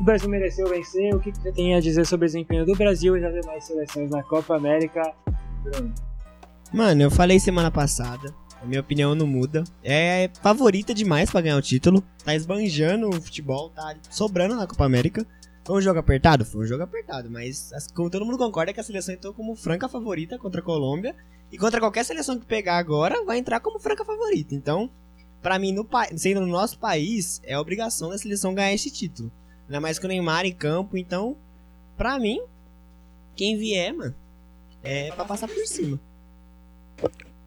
O Brasil mereceu vencer. O que você tem a dizer sobre o desempenho do Brasil e das demais seleções na Copa América? Bruno. Mano, eu falei semana passada. A minha opinião não muda. É favorita demais pra ganhar o título. Tá esbanjando o futebol, tá sobrando na Copa América. Foi um jogo apertado? Foi um jogo apertado, mas as- como todo mundo concorda que a seleção entrou como franca favorita contra a Colômbia. E contra qualquer seleção que pegar agora, vai entrar como franca favorita. Então, pra mim, no, sendo no nosso país, é obrigação da seleção ganhar esse título. Ainda mais com o Neymar em campo, então, pra mim, quem vier, mano, é pra passar por cima.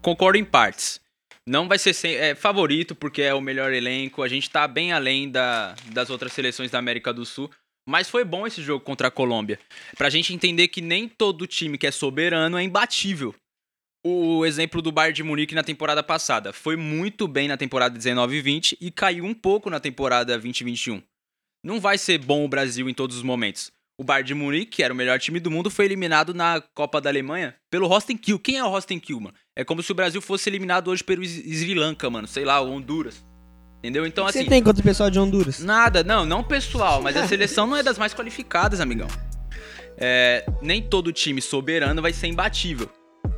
Concordo em partes. Não vai ser sem- é, favorito porque é o melhor elenco. A gente tá bem além da- das outras seleções da América do Sul. Mas foi bom esse jogo contra a Colômbia. Pra gente entender que nem todo time que é soberano é imbatível. o exemplo do Bayern de Munique na temporada passada. Foi muito bem na temporada 19 e 20 e caiu um pouco na temporada 20 e 21. Não vai ser bom o Brasil em todos os momentos. O Bayern de Munique, que era o melhor time do mundo, foi eliminado na Copa da Alemanha pelo Rostenkiel. Quem é o Rostenkiel, mano? É como se o Brasil fosse eliminado hoje pelo Sri Lanka, mano. Sei lá, o Honduras. Entendeu? Então, Você assim... tem contra o pessoal de Honduras? Nada, não, não pessoal, mas a seleção não é das mais qualificadas, amigão. É, nem todo time soberano vai ser imbatível.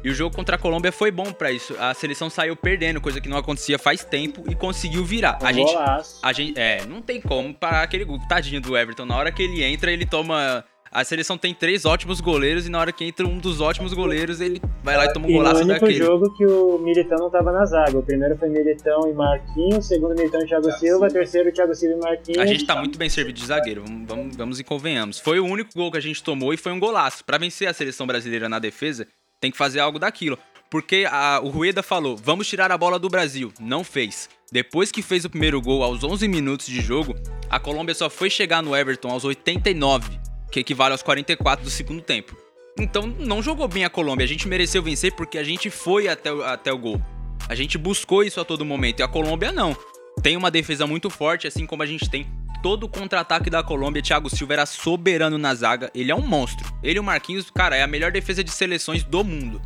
E o jogo contra a Colômbia foi bom pra isso. A seleção saiu perdendo, coisa que não acontecia faz tempo, e conseguiu virar. A gente, golaço. a gente, é, não tem como parar aquele gol. Tadinho do Everton. Na hora que ele entra, ele toma. A seleção tem três ótimos goleiros, e na hora que entra um dos ótimos goleiros, ele vai lá e toma um E no golaço único daquele. jogo que o Militão não tava na zaga. O primeiro foi Militão e Marquinhos, o segundo Militão e Thiago Silva, o terceiro Thiago Silva e Marquinhos. A gente tá muito bem servido de zagueiro, vamos, vamos, vamos e convenhamos. Foi o único gol que a gente tomou e foi um golaço. Pra vencer a seleção brasileira na defesa, tem que fazer algo daquilo. Porque a- o Rueda falou, vamos tirar a bola do Brasil. Não fez. Depois que fez o primeiro gol aos 11 minutos de jogo, a Colômbia só foi chegar no Everton aos 89, que equivale aos 44 do segundo tempo. Então não jogou bem a Colômbia. A gente mereceu vencer porque a gente foi até o, até o gol. A gente buscou isso a todo momento. E a Colômbia não. Tem uma defesa muito forte, assim como a gente tem todo o contra-ataque da Colômbia. Thiago Silva era soberano na zaga. Ele é um monstro. Ele e o Marquinhos, cara, é a melhor defesa de seleções do mundo.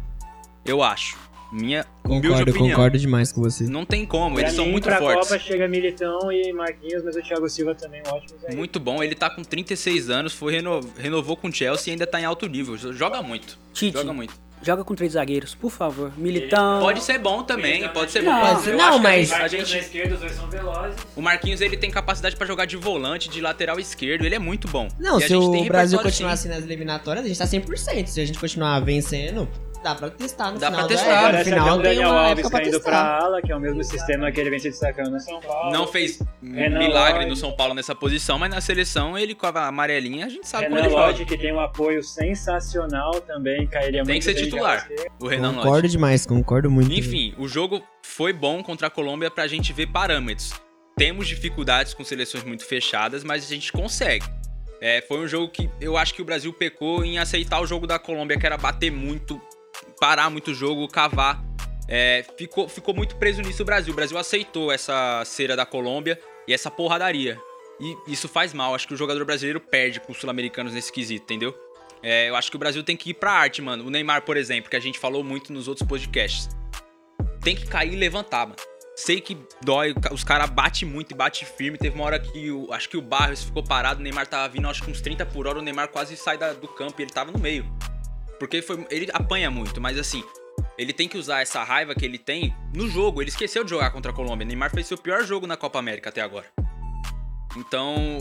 Eu acho. Minha humilde Concordo, opinião. concordo demais com você. Não tem como, Pra eles são mim, muito pra fortes. Copa chega Militão e Marquinhos, mas o Thiago Silva também é ótimo zagueiro. Muito bom, ele tá com 36 anos, foi reno- renovou com o Chelsea e ainda tá em alto nível. Joga muito. Tite, Joga muito. joga com três zagueiros, por favor. Militão. Pode ser bom também, pode ser bom. Não, ser- acho não, que a mas- gente- a gente na esquerda, os dois são velozes. O Marquinhos ele tem capacidade pra jogar de volante, de lateral esquerdo, ele é muito bom. Não, E a se gente o tem Brasil continuar sim. assim nas eliminatórias, a gente tá 100%. Se a gente continuar vencendo, dá pra testar no Dá final. pra da- testar. é, no final o tem Daniel uma Alves época pra pra ala, que é o mesmo sistema que ele vem se destacando no São Paulo. Não fez Renan milagre Lodge. no São Paulo nessa posição, mas na seleção ele com a amarelinha a gente sabe como Renan ele joga. Lodge, que tem um apoio sensacional também, cairia Tem muito que ser titular. O Renan Lodge. Concordo demais, concordo muito. Enfim, o jogo foi bom contra a Colômbia pra gente ver parâmetros. Temos dificuldades com seleções muito fechadas, mas a gente consegue. É, foi um jogo que eu acho que o Brasil pecou em aceitar o jogo da Colômbia, que era bater muito, parar muito o jogo, cavar. É, ficou, ficou muito preso nisso o Brasil. O Brasil aceitou essa cera da Colômbia e essa porradaria. E isso faz mal. Acho que o jogador brasileiro perde com os sul-americanos nesse quesito, entendeu? É, eu acho que o Brasil tem que ir pra arte, mano. O Neymar, por exemplo, que a gente falou muito nos outros podcasts. Tem que cair e levantar, mano. Sei que dói, os caras batem muito e bate firme. Teve uma hora que o, acho que o Barros ficou parado, o Neymar tava vindo, acho que uns 30 por hora, o Neymar quase sai da- do campo e ele tava no meio. Porque foi, ele apanha muito, mas assim, ele tem que usar essa raiva que ele tem no jogo. Ele esqueceu de jogar contra a Colômbia. Neymar fez seu pior jogo na Copa América até agora. Então,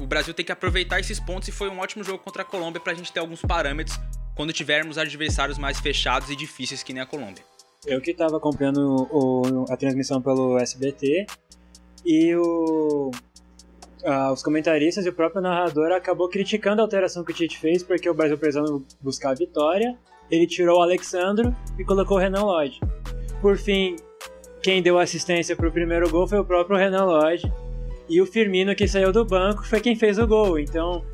o Brasil tem que aproveitar esses pontos e foi um ótimo jogo contra a Colômbia pra gente ter alguns parâmetros quando tivermos adversários mais fechados e difíceis que nem a Colômbia. Eu que tava acompanhando o- a transmissão pelo SBT e o, ah, os comentaristas e o próprio narrador acabou criticando a alteração que o Tite fez porque o Brasil precisando buscar a vitória, ele tirou o Alexandro e colocou o Renan Lodge. Por fim, quem deu assistência pro primeiro gol foi o próprio Renan Lodge e o Firmino que saiu do banco foi quem fez o gol. Então,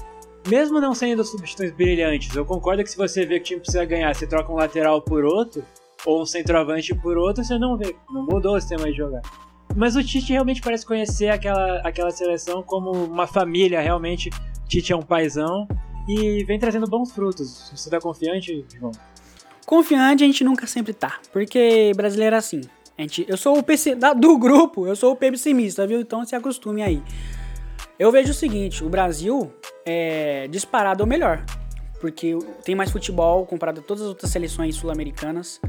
mesmo não sendo substituições brilhantes, eu concordo que se você vê que o time precisa ganhar, você troca um lateral por outro, ou um centroavante por outro, você não vê. Não mudou o sistema de jogar. Mas o Tite realmente parece conhecer aquela, aquela seleção como uma família, realmente. O Tite é um paizão e vem trazendo bons frutos. Você tá confiante, João? Confiante a gente nunca sempre tá, porque brasileiro é assim. A gente, eu sou o PC da- do grupo, eu sou o pessimista, viu? Então se acostume aí. Eu vejo o seguinte, o Brasil é disparado é o melhor, porque tem mais futebol comparado a todas as outras seleções sul-americanas.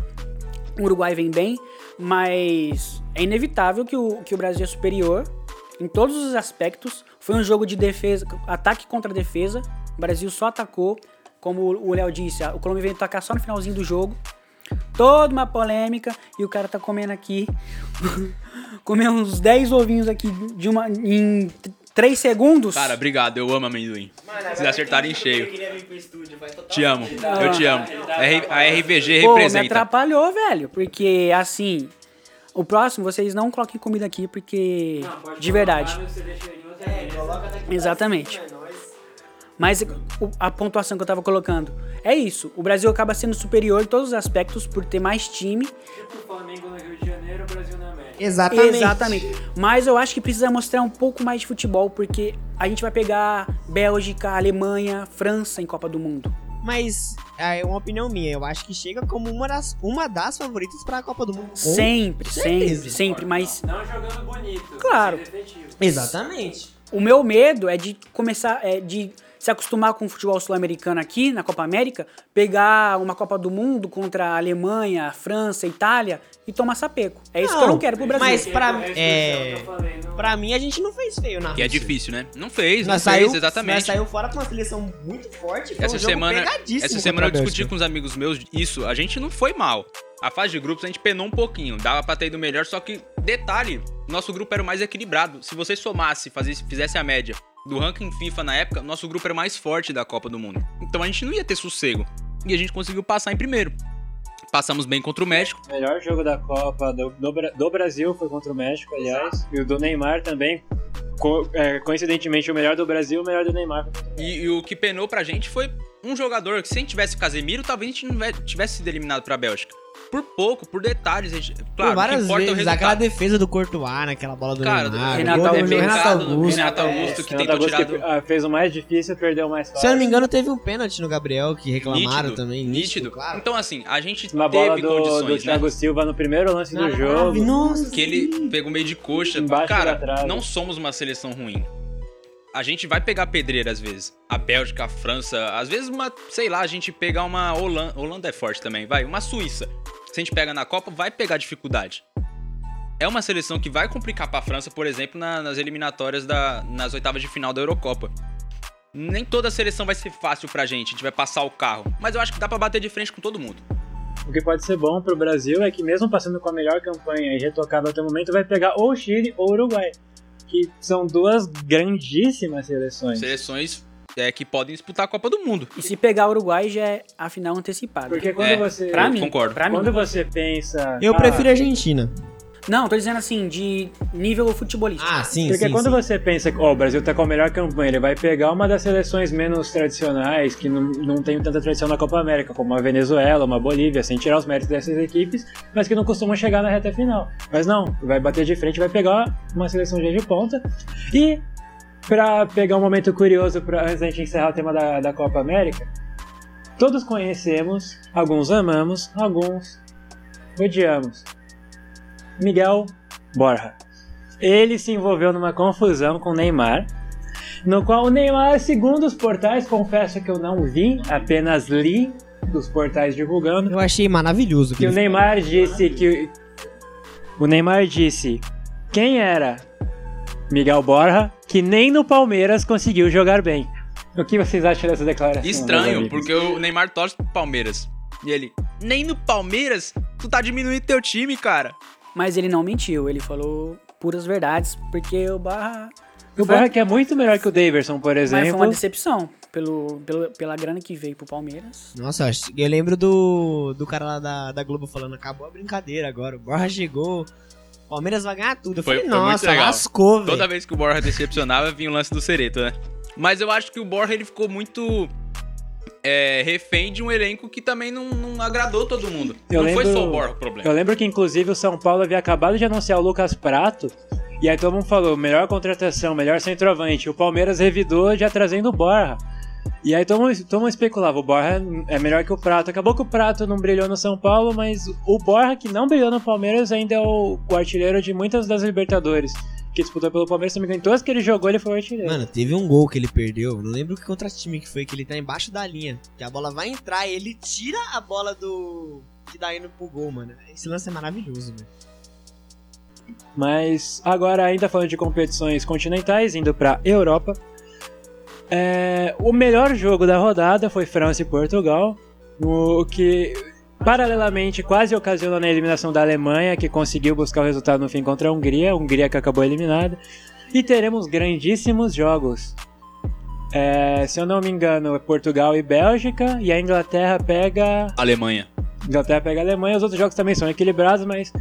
O Uruguai vem bem, mas é inevitável que o, que o Brasil é superior em todos os aspectos. Foi um jogo de defesa, ataque contra defesa. O Brasil só atacou, como o Léo disse, o Colômbia veio atacar só no finalzinho do jogo. Toda uma polêmica e o cara tá comendo aqui, comeu uns 10 ovinhos aqui de uma em 3 segundos. Cara, obrigado, eu amo amendoim. Vocês acertaram em cheio. Te amo, eu te amo. A RVG Pô, me representa. atrapalhou, velho, porque assim, o próximo vocês não coloquem comida aqui porque de verdade. Exatamente. Mas a pontuação que eu tava colocando é isso. O Brasil acaba sendo superior em todos os aspectos por ter mais time. O Flamengo no Rio de Janeiro, o Brasil na América. Exatamente. Exatamente. Mas eu acho que precisa mostrar um pouco mais de futebol, porque a gente vai pegar Bélgica, Alemanha, França em Copa do Mundo. Mas é uma opinião minha. Eu acho que chega como uma das, uma das favoritas pra Copa do Mundo. Sempre, sempre, certeza. sempre. Mas Não jogando bonito. Claro. Exatamente. o meu medo é de começar, é de se acostumar com o futebol sul-americano aqui na Copa América, pegar uma Copa do Mundo contra a Alemanha, a França, a Itália e tomar sapeco. É isso que eu não quero pro Brasil. Mas pra, É é, falei, não- pra mim, a gente não fez feio na Que é difícil, né? Não fez, não Nós fez, saiu, exatamente. Nós saiu fora com uma seleção muito forte. Foi Essa um jogo semana, pegadíssimo essa semana eu discuti com os amigos meus isso. A gente não foi mal. A fase de grupos a gente penou um pouquinho. Dava pra ter ido melhor, só que, detalhe, nosso grupo era o mais equilibrado. Se você somasse, fazesse, fizesse a média do ranking FIFA na época, nosso grupo era o mais forte da Copa do Mundo. Então a gente não ia ter sossego. E a gente conseguiu passar em primeiro. Passamos bem contra o México. O melhor jogo da Copa do, do, do Brasil foi contra o México, aliás. E o do Neymar também. Co- é, coincidentemente, o melhor do Brasil o melhor do Neymar. E, e o que penou pra gente foi um jogador que, se a gente tivesse Casemiro, talvez a gente não ve- tivesse sido eliminado pra Bélgica. Por pouco, por detalhes. A gente, claro, Por várias é o vezes, aquela defesa do Courtois naquela bola do Cara, Neymar. Renato gol do Augusto, Renato Augusto. Renato É, Augusto que Renato tentou Augusto tirar que, ah, fez o mais difícil, perdeu o mais fácil. Se eu não me engano, teve um pênalti no Gabriel que reclamaram Nítido, também. nítido. claro. Então, assim, a gente Uma bola teve do, do condições, né? Thiago Silva no primeiro lance do Ah, jogo. Nossa, Que ele pegou meio de coxa. Embaixo Cara, não somos uma seleção ruim. A gente vai pegar pedreira às vezes. A Bélgica, a França, às vezes uma, sei lá, a gente pegar uma Holanda, Holanda é forte também, vai, uma Suíça. Se a gente pega na Copa, vai pegar dificuldade. É uma seleção que vai complicar pra França, por exemplo, na- nas eliminatórias da nas oitavas de final da Eurocopa. Nem toda seleção vai ser fácil pra gente, a gente vai passar o carro, mas eu acho que dá pra bater de frente com todo mundo. O que pode ser bom pro Brasil é que mesmo passando com a melhor campanha e retocada até o momento, vai pegar ou o Chile ou o Uruguai. Que são duas grandíssimas seleções. Seleções é, que podem disputar a Copa do Mundo. E se pegar o Uruguai já é a final antecipada. Porque quando É, você. pra eu mim, concordo. pra mim. Quando você pensa. Eu ah, prefiro a Argentina. Não, tô dizendo assim, de nível futebolístico. Ah, sim, Porque sim, quando sim. você pensa que ó, o Brasil tá com a melhor campanha, ele vai pegar uma das seleções menos tradicionais, que não, não tem tanta tradição na Copa América, como a Venezuela, uma Bolívia, sem tirar os méritos dessas equipes, mas que não costumam chegar na reta final. Mas não, vai bater de frente, vai pegar uma seleção de ponta. E, pra pegar um momento curioso pra, antes da gente encerrar o tema da, da Copa América, todos conhecemos, alguns amamos, alguns odiamos. Miguel Borja. Ele se envolveu numa confusão com o Neymar, no qual o Neymar, segundo os portais, confesso que eu não vi, apenas li dos portais divulgando, Eu achei maravilhoso. que o Neymar disse que o Neymar disse quem era Miguel Borja, que nem no Palmeiras conseguiu jogar bem. O que vocês acham dessa declaração? Estranho, porque o Neymar torce pro Palmeiras. E ele, nem no Palmeiras, tu tá diminuindo teu time, cara. Mas ele não mentiu, ele falou puras verdades, porque o Barra. o Borja que é muito melhor que o Daverson, por Mas foi exemplo. uma decepção pelo, pelo- pela grana que veio pro Palmeiras. Nossa, eu acho- eu lembro do, do cara lá da, da Globo falando: acabou a brincadeira agora. O Borja chegou. Palmeiras vai ganhar tudo. Eu Foi- falei, foi muito nossa, legal. lascou, velho. Toda vez que o Borja decepcionava, vinha o lance do Cereto, né? Mas eu acho que o Borja ele ficou muito é, refém de um elenco que também não, não agradou todo mundo. Eu não foi lembro- só o Borja o problema. Eu lembro que, inclusive, o São Paulo havia acabado de anunciar o Lucas Prato. E aí todo mundo falou, melhor contratação, melhor centroavante. O Palmeiras revidou já trazendo o Borja. E aí todo mundo, todo mundo especulava, o Borja é melhor que o Prato. Acabou que o Prato não brilhou no São Paulo, mas o Borja, que não brilhou no Palmeiras, ainda é o, o artilheiro de muitas das Libertadores. Que disputou pelo Palmeiras, se não me engano, todas que ele jogou, ele foi o artilheiro. Mano, teve um gol que ele perdeu. Não lembro que contra time que foi, que ele tá embaixo da linha. Que a bola vai entrar e ele tira a bola do. que dá indo pro gol, mano. Esse lance é maravilhoso, velho. Mas agora, ainda falando de competições continentais, indo pra Europa. É, o melhor jogo da rodada foi França e Portugal. O que, paralelamente, quase ocasionou na eliminação da Alemanha, que conseguiu buscar o resultado no fim contra a Hungria. A Hungria que acabou eliminada. E teremos grandíssimos jogos. É, se eu não me engano, é Portugal e Bélgica. E a Inglaterra pega Alemanha. Inglaterra pega Alemanha, os outros jogos também são equilibrados, mas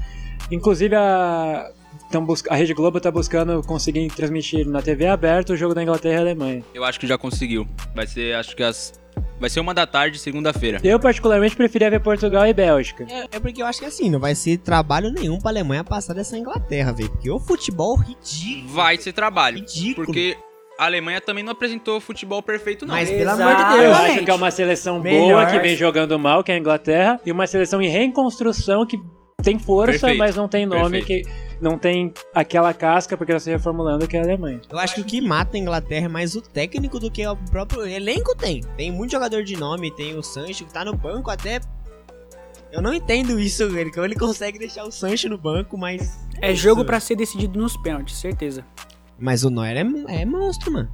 inclusive a tão bus- a Rede Globo tá buscando conseguir transmitir na TV aberta o jogo da Inglaterra e Alemanha. Eu acho que já conseguiu. Vai ser, acho que as. Vai ser uma da tarde, segunda-feira. Eu, particularmente, preferia ver Portugal e Bélgica. É, é porque eu acho que assim, não vai ser trabalho nenhum pra Alemanha passar dessa Inglaterra, velho. Porque o futebol ridículo. Vai ser trabalho. Ridículo. Porque a Alemanha também não apresentou futebol perfeito, não. Mas pelo Exato. amor de Eu Deus. Exatamente. acho que é uma seleção Melhor. boa que vem jogando mal, que é a Inglaterra, e uma seleção em reconstrução que tem força, Perfeito. mas não tem nome, Perfeito. que não tem aquela casca porque tá se reformulando que é a Alemanha. Eu acho que o que mata a Inglaterra é mais o técnico do que o próprio elenco tem. Tem muito jogador de nome, tem o Sancho que tá no banco até. Eu não entendo isso, ele, como ele consegue deixar o Sancho no banco, mas. É isso, jogo velho. pra ser decidido nos pênaltis, certeza. Mas o Neuer é, é monstro, mano.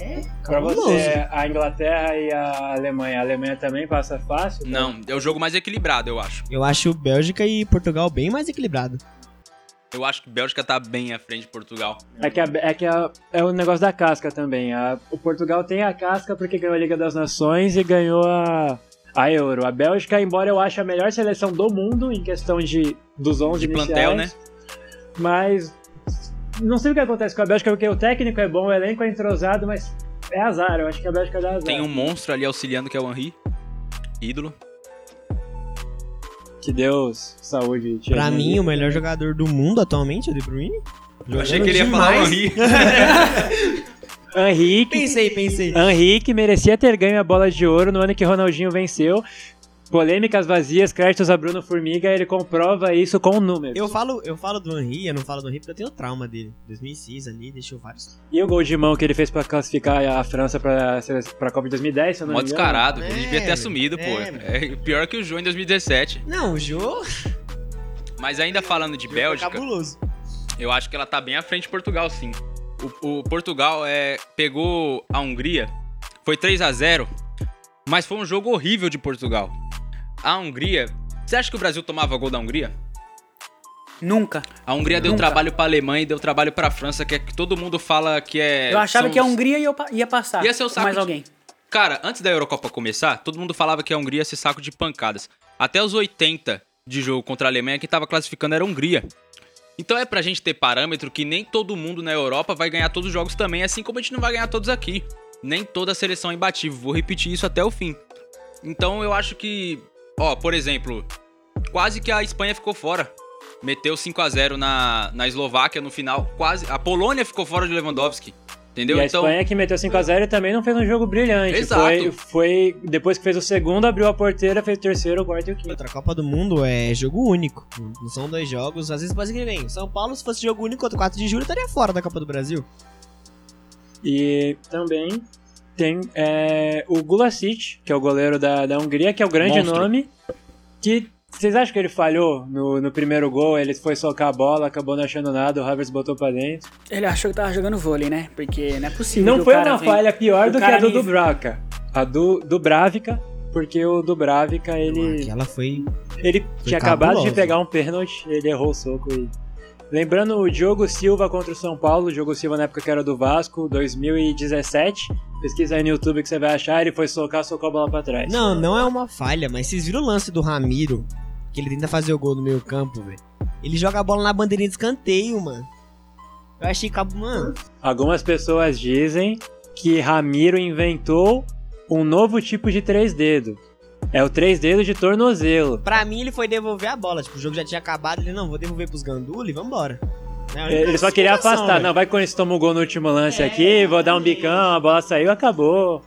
É Pra você, a Inglaterra e a Alemanha. A Alemanha também passa fácil? Não, é o jogo mais equilibrado, eu acho. Eu acho Bélgica e Portugal bem mais equilibrado. Eu acho que Bélgica tá bem à frente de Portugal. É que, a- é, que a- é o negócio da casca também. A- o Portugal tem a casca porque ganhou a Liga das Nações e ganhou a, a Euro. A Bélgica, embora eu ache a melhor seleção do mundo em questão de, dos 11 De iniciais, plantel, né? Mas não sei o que acontece com a Bélgica, porque o técnico é bom, o elenco é entrosado, mas é azar. Eu acho que a Bélgica dá azar. Tem um monstro ali auxiliando que é o Henry. Ídolo. Que Deus, saúde. Pra Thierry mim, o melhor jogador do mundo atualmente é o De Bruyne. Eu achei que ele ia falar o demais. Henry. Henrique, Pensei, pensei. Henrique merecia ter ganho a bola de ouro no ano que Ronaldinho venceu. Polêmicas vazias, créditos a Bruno Formiga, ele comprova isso com números. Eu falo, eu falo do Henry, eu não falo do Henry porque eu tenho trauma dele. 2006 ali, deixou vários. E o gol de mão que ele fez pra classificar a França pra, pra Copa de 2010, se eu não Mó me engano. descarado. É, ele devia ter assumido, pô. é. É pior que o João em 2017. Não, o Jô Mas ainda falando de Jô Bélgica, cabuloso. eu acho que ela tá bem à frente de Portugal, sim. O, o Portugal é, pegou a Hungria, foi 3 a 0 mas foi um jogo horrível de Portugal. A Hungria. Você acha que o Brasil tomava gol da Hungria? Nunca. A Hungria deu Nunca. trabalho pra Alemanha e deu trabalho pra França, que é que todo mundo fala que é. eu achava que a Hungria ia, ia passar. Ia ser o saco mais de- alguém. Cara, antes da Eurocopa começar, todo mundo falava que a Hungria ia ser saco de pancadas. Até os 80 de jogo contra a Alemanha, quem tava classificando era a Hungria. Então é pra gente ter parâmetro que nem todo mundo na Europa vai ganhar todos os jogos também, assim como a gente não vai ganhar todos aqui. Nem toda a seleção é imbatível. Vou repetir isso até o fim. Então eu acho que, ó, por exemplo, quase que a Espanha ficou fora. Meteu 5 a 0 na, na Eslováquia no final, quase. A Polônia ficou fora de Lewandowski. Entendeu? E a então, Espanha que meteu 5x0 e também não fez um jogo brilhante. Exato. Foi, foi. Depois que fez o segundo, abriu a porteira, fez o terceiro, o quarto e o quinto. Outra Copa do Mundo é jogo único. Não são dois jogos. Às vezes pode ser que nem. São Paulo, se fosse jogo único contra o 4 de julho, estaria fora da Copa do Brasil. E também tem é, o Gulasic, que é o goleiro da, da Hungria, que é o grande Monstro. nome. Que vocês acham que ele falhou no, no primeiro gol? Ele foi socar a bola, acabou não achando nada, o Havertz botou pra dentro. Ele achou que tava jogando vôlei, né? Porque não é possível. Não foi uma vem- falha pior o do que a do me- Dubravka. A do Dubravka, porque o Dubravka, ele, Aquela foi. ele tinha acabado de cabuloso. pegar um pênalti, ele errou o soco e... Lembrando o Diogo Silva contra o São Paulo, o Diogo Silva na época que era do Vasco, 2017. Pesquisa aí no YouTube que você vai achar, ele foi socar, socou a bola pra trás. Não, não é uma falha, mas vocês viram o lance do Ramiro? Que ele tenta fazer o gol no meio campo, velho. Ele joga a bola na bandeirinha de escanteio, mano. Eu achei cabo. Mano. Algumas pessoas dizem que Ramiro inventou um novo tipo de três dedos. É o três dedos de tornozelo. Pra mim, ele foi devolver a bola. Tipo, o jogo já tinha acabado. Ele, não, vou devolver pros Gandula e vambora. É Ele só queria afastar. velho. Não, vai quando eles tomam o gol no último lance É, aqui, vou dar um bicão, a bola saiu, acabou.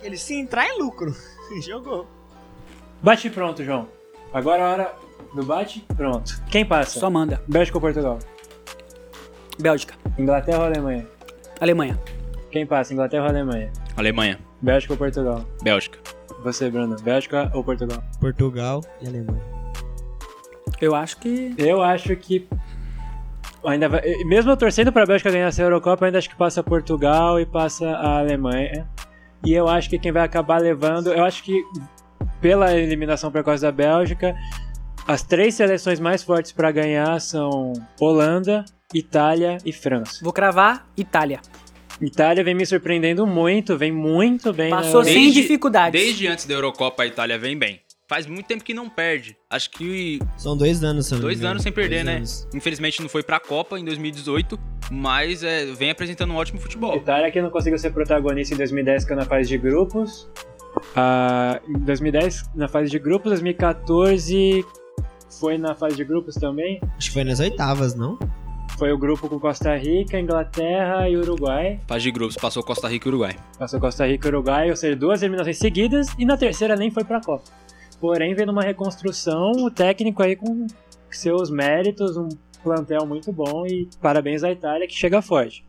Ele se entrar é lucro. Jogou. Bate pronto, João. Agora a hora do bate, pronto. Quem passa? Só manda. Bélgica ou Portugal? Bélgica. Inglaterra ou Alemanha? Alemanha. Quem passa? Inglaterra ou Alemanha? Alemanha, Bélgica ou Portugal? Bélgica. Você, Bruno. Bélgica ou Portugal? Portugal e Alemanha. Eu acho que. Eu acho que. Ainda vai... Mesmo eu torcendo pra Bélgica ganhar essa Eurocopa, eu ainda acho que passa Portugal e passa a Alemanha. E eu acho que quem vai acabar levando. Eu acho que pela eliminação precoce da Bélgica, as três seleções mais fortes pra ganhar são Holanda, Itália e França. Vou cravar Itália. Itália vem me surpreendendo muito, vem muito bem Passou na sem Desde- dificuldades. Desde antes da Eurocopa, a Itália vem bem. faz muito tempo que não perde. Acho que São dois anos, se dois anos sem perder, Dois né? anos. Infelizmente não foi pra Copa em 2018, mas é, vem apresentando um ótimo futebol. Itália que não conseguiu ser protagonista em 2010, que é na fase de grupos. Ah, em 2010 na fase de grupos, 2014 foi na fase de grupos também. Acho que foi nas oitavas, não? Foi o grupo com Costa Rica, Inglaterra e Uruguai. Fase de grupos, passou Costa Rica e Uruguai. Passou Costa Rica e Uruguai, ou seja, duas eliminações seguidas e na terceira nem foi pra Copa. Porém, vendo uma reconstrução, o técnico aí com seus méritos, um plantel muito bom e parabéns à Itália que chega forte.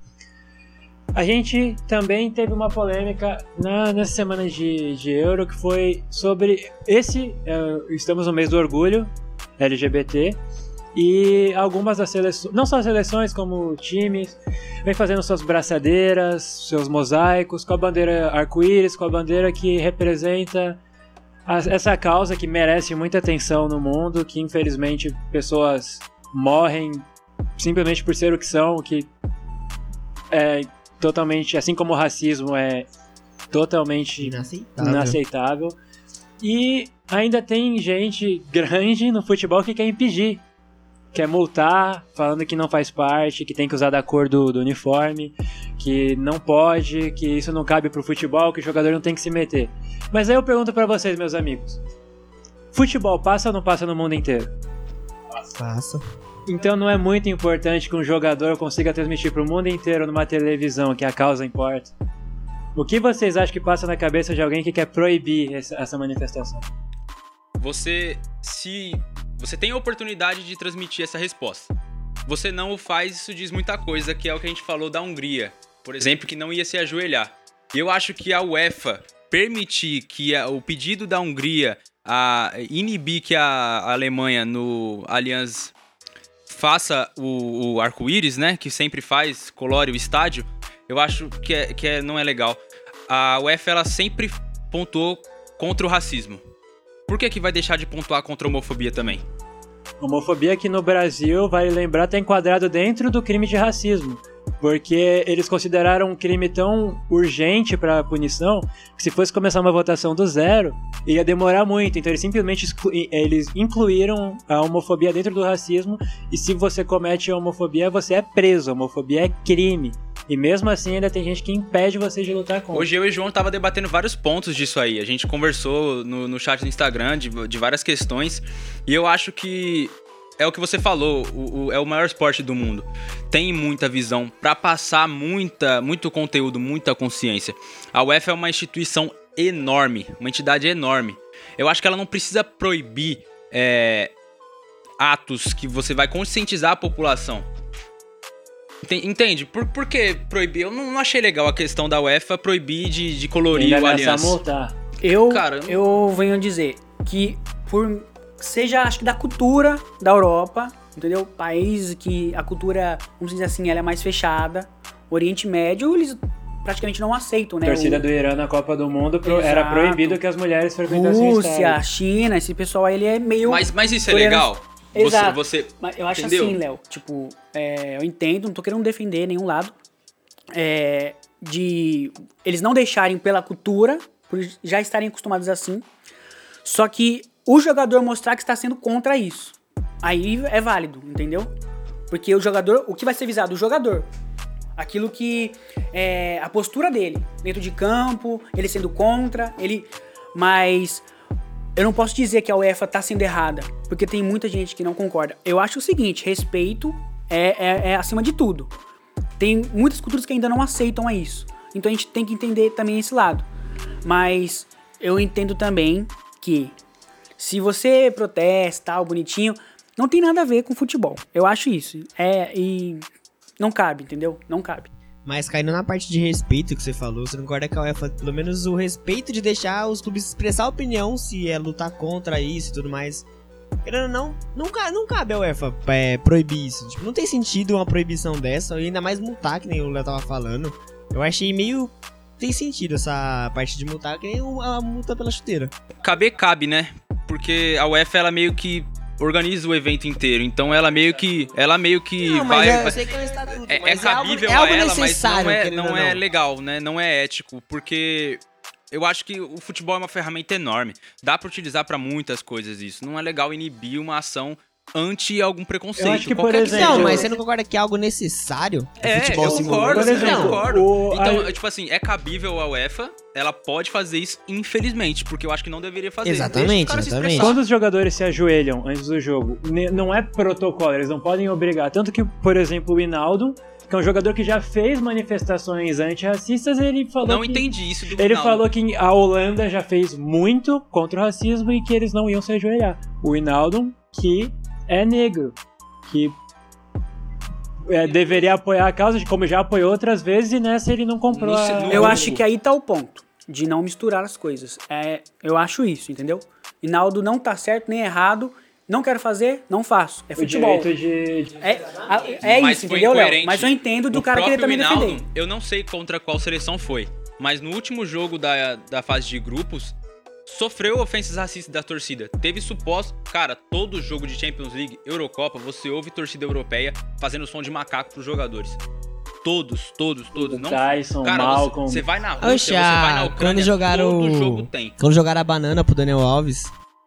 A gente também teve uma polêmica na, nessa semana de, de Euro que foi sobre esse. eh, estamos no mês do orgulho LGBT e algumas das seleções, não só as seleções, como times, vem fazendo suas braçadeiras, seus mosaicos, com a bandeira arco-íris, com a bandeira que representa essa causa que merece muita atenção no mundo, que infelizmente pessoas morrem simplesmente por ser o que são, que é totalmente, assim como o racismo é totalmente Inaceitável. inaceitável. E ainda tem gente grande no futebol que quer impedir. Quer multar, falando que não faz parte, que tem que usar da cor do, do uniforme, que não pode, que isso não cabe pro futebol, que o jogador não tem que se meter. Mas aí eu pergunto pra vocês, meus amigos: futebol passa ou não passa no mundo inteiro? Passa. Então não é muito importante que um jogador consiga transmitir pro mundo inteiro numa televisão que a causa importa. O que vocês acham que passa na cabeça de alguém que quer proibir essa manifestação? Você se você tem a oportunidade de transmitir essa resposta. Você não o faz, isso diz muita coisa, que é o que a gente falou da Hungria, por exemplo, que não ia se ajoelhar. Eu acho que a UEFA permitir que a- o pedido da Hungria a inibir que a Alemanha no Allianz faça o, o arco-íris, né, que sempre faz, colore o estádio, eu acho que, é, que é- não é legal. A UEFA ela sempre pontuou contra o racismo. Por que, que vai deixar de pontuar contra a homofobia também? Homofobia que no Brasil, vale lembrar, está enquadrado dentro do crime de racismo. Porque eles consideraram um crime tão urgente para punição que se fosse começar uma votação do zero, ia demorar muito. Então eles simplesmente eles incluíram a homofobia dentro do racismo. E se você comete a homofobia, você é preso. Homofobia é crime. E mesmo assim ainda tem gente que impede você de lutar contra. Hoje eu e o João tava debatendo vários pontos disso aí. A gente conversou no, no chat do Instagram de, de várias questões. E eu acho que é o que você falou, o, o- é o maior esporte do mundo. Tem muita visão pra passar muita, muito conteúdo, muita consciência. A UEFA é uma instituição enorme, uma entidade enorme. Eu acho que ela não precisa proibir é, atos que você vai conscientizar a população. Enten- Entende? Por, por que proibir? Eu não, não achei legal a questão da UEFA proibir de, de colorir ainda o multar. Eu, Cara, eu eu venho dizer que por seja acho que da cultura da Europa, entendeu? País que a cultura, vamos dizer assim, ela é mais fechada. Oriente Médio, eles praticamente não aceitam, né? torcida O- do Irã na Copa do Mundo pro- era proibido que as mulheres frequentassem o Rússia. China, esse pessoal aí ele é meio Mas, mas isso é legal? Exato. Você, você Mas eu acho Entendeu? assim, Léo, tipo, é, eu entendo, não tô querendo defender nenhum lado, é, de eles não deixarem pela cultura, por já estarem acostumados assim, só que o jogador mostrar que está sendo contra isso. Aí é válido, entendeu? Porque o jogador, o que vai ser visado? O jogador. Aquilo que é a postura dele, dentro de campo, ele sendo contra, ele. Mas eu não posso dizer que a UEFA tá sendo errada, porque tem muita gente que não concorda. Eu acho o seguinte: respeito é, é- é acima de tudo. Tem muitas culturas que ainda não aceitam a isso. Então a gente tem que entender também esse lado. Mas eu entendo também que se você protesta, tal, bonitinho, não tem nada a ver com futebol. Eu acho isso. É, e não cabe, entendeu? Não cabe. Mas caindo na parte de respeito que você falou, você não concorda que a UEFA, pelo menos o respeito de deixar os clubes expressar a opinião se é lutar contra isso e tudo mais. Querendo ou não, não, ca- não cabe a UEFA é, proibir isso. Tipo, não tem sentido uma proibição dessa, e ainda mais multar, que nem o Léo tava falando. Eu achei meio. Tem sentido essa parte de multar, que nem a multa pela chuteira. caber cabe, né? Porque a UEFA ela meio que organiza o evento inteiro, então ela meio que ela meio que Não, mas vai, é, eu sei que é um estatuto, é, é mas é algo- cabível é algo a ela, mas necessário, não é, não é não. legal, né? Não é ético, porque eu acho que o futebol é uma ferramenta enorme. Dá pra utilizar pra muitas coisas isso. Não é legal inibir uma ação anti algum preconceito. Eu acho que, por exemplo, Não, seja. mas você não concorda que é algo necessário? É, futebol eu concordo? Por exemplo, eu concordo. o- Então, a- é, tipo assim, é cabível a UEFA, ela pode fazer isso, infelizmente, porque eu acho que não deveria fazer. Exatamente, exatamente. Quando os jogadores se ajoelham antes do jogo, não é protocolo, eles não podem obrigar. Tanto que, por exemplo, o Hinaldo, que é um jogador que já fez manifestações antirracistas, ele falou Não que... entendi isso do Ele falou que a Holanda já fez muito contra o racismo e que eles não iam se ajoelhar. O Hinaldo, que é negro, que é, deveria apoiar a causa, como já apoiou outras vezes, e nessa ele não comprou a... no- Eu acho que aí tá o ponto de não misturar as coisas. É, eu acho isso, entendeu? Hinaldo não tá certo nem errado. Não quero fazer, não faço. É o futebol. direito de... de- É, a- é isso, entendeu, Léo? Mas eu entendo do O cara querer próprio também Hinaldo, defender. Eu não sei contra qual seleção foi, mas no último jogo da, da fase de grupos, sofreu ofensas racistas da torcida. Teve suposto. Cara, todo jogo de Champions League, Eurocopa, você ouve torcida europeia fazendo som de macaco pros jogadores. Todos, todos, todos. Não, Tyson, cara, você, Malcolm... você vai na Rússia, Oxe, você vai na Ucrânia, quando jogaram todo o- jogo tem. Quando jogaram a banana pro Daniel Alves,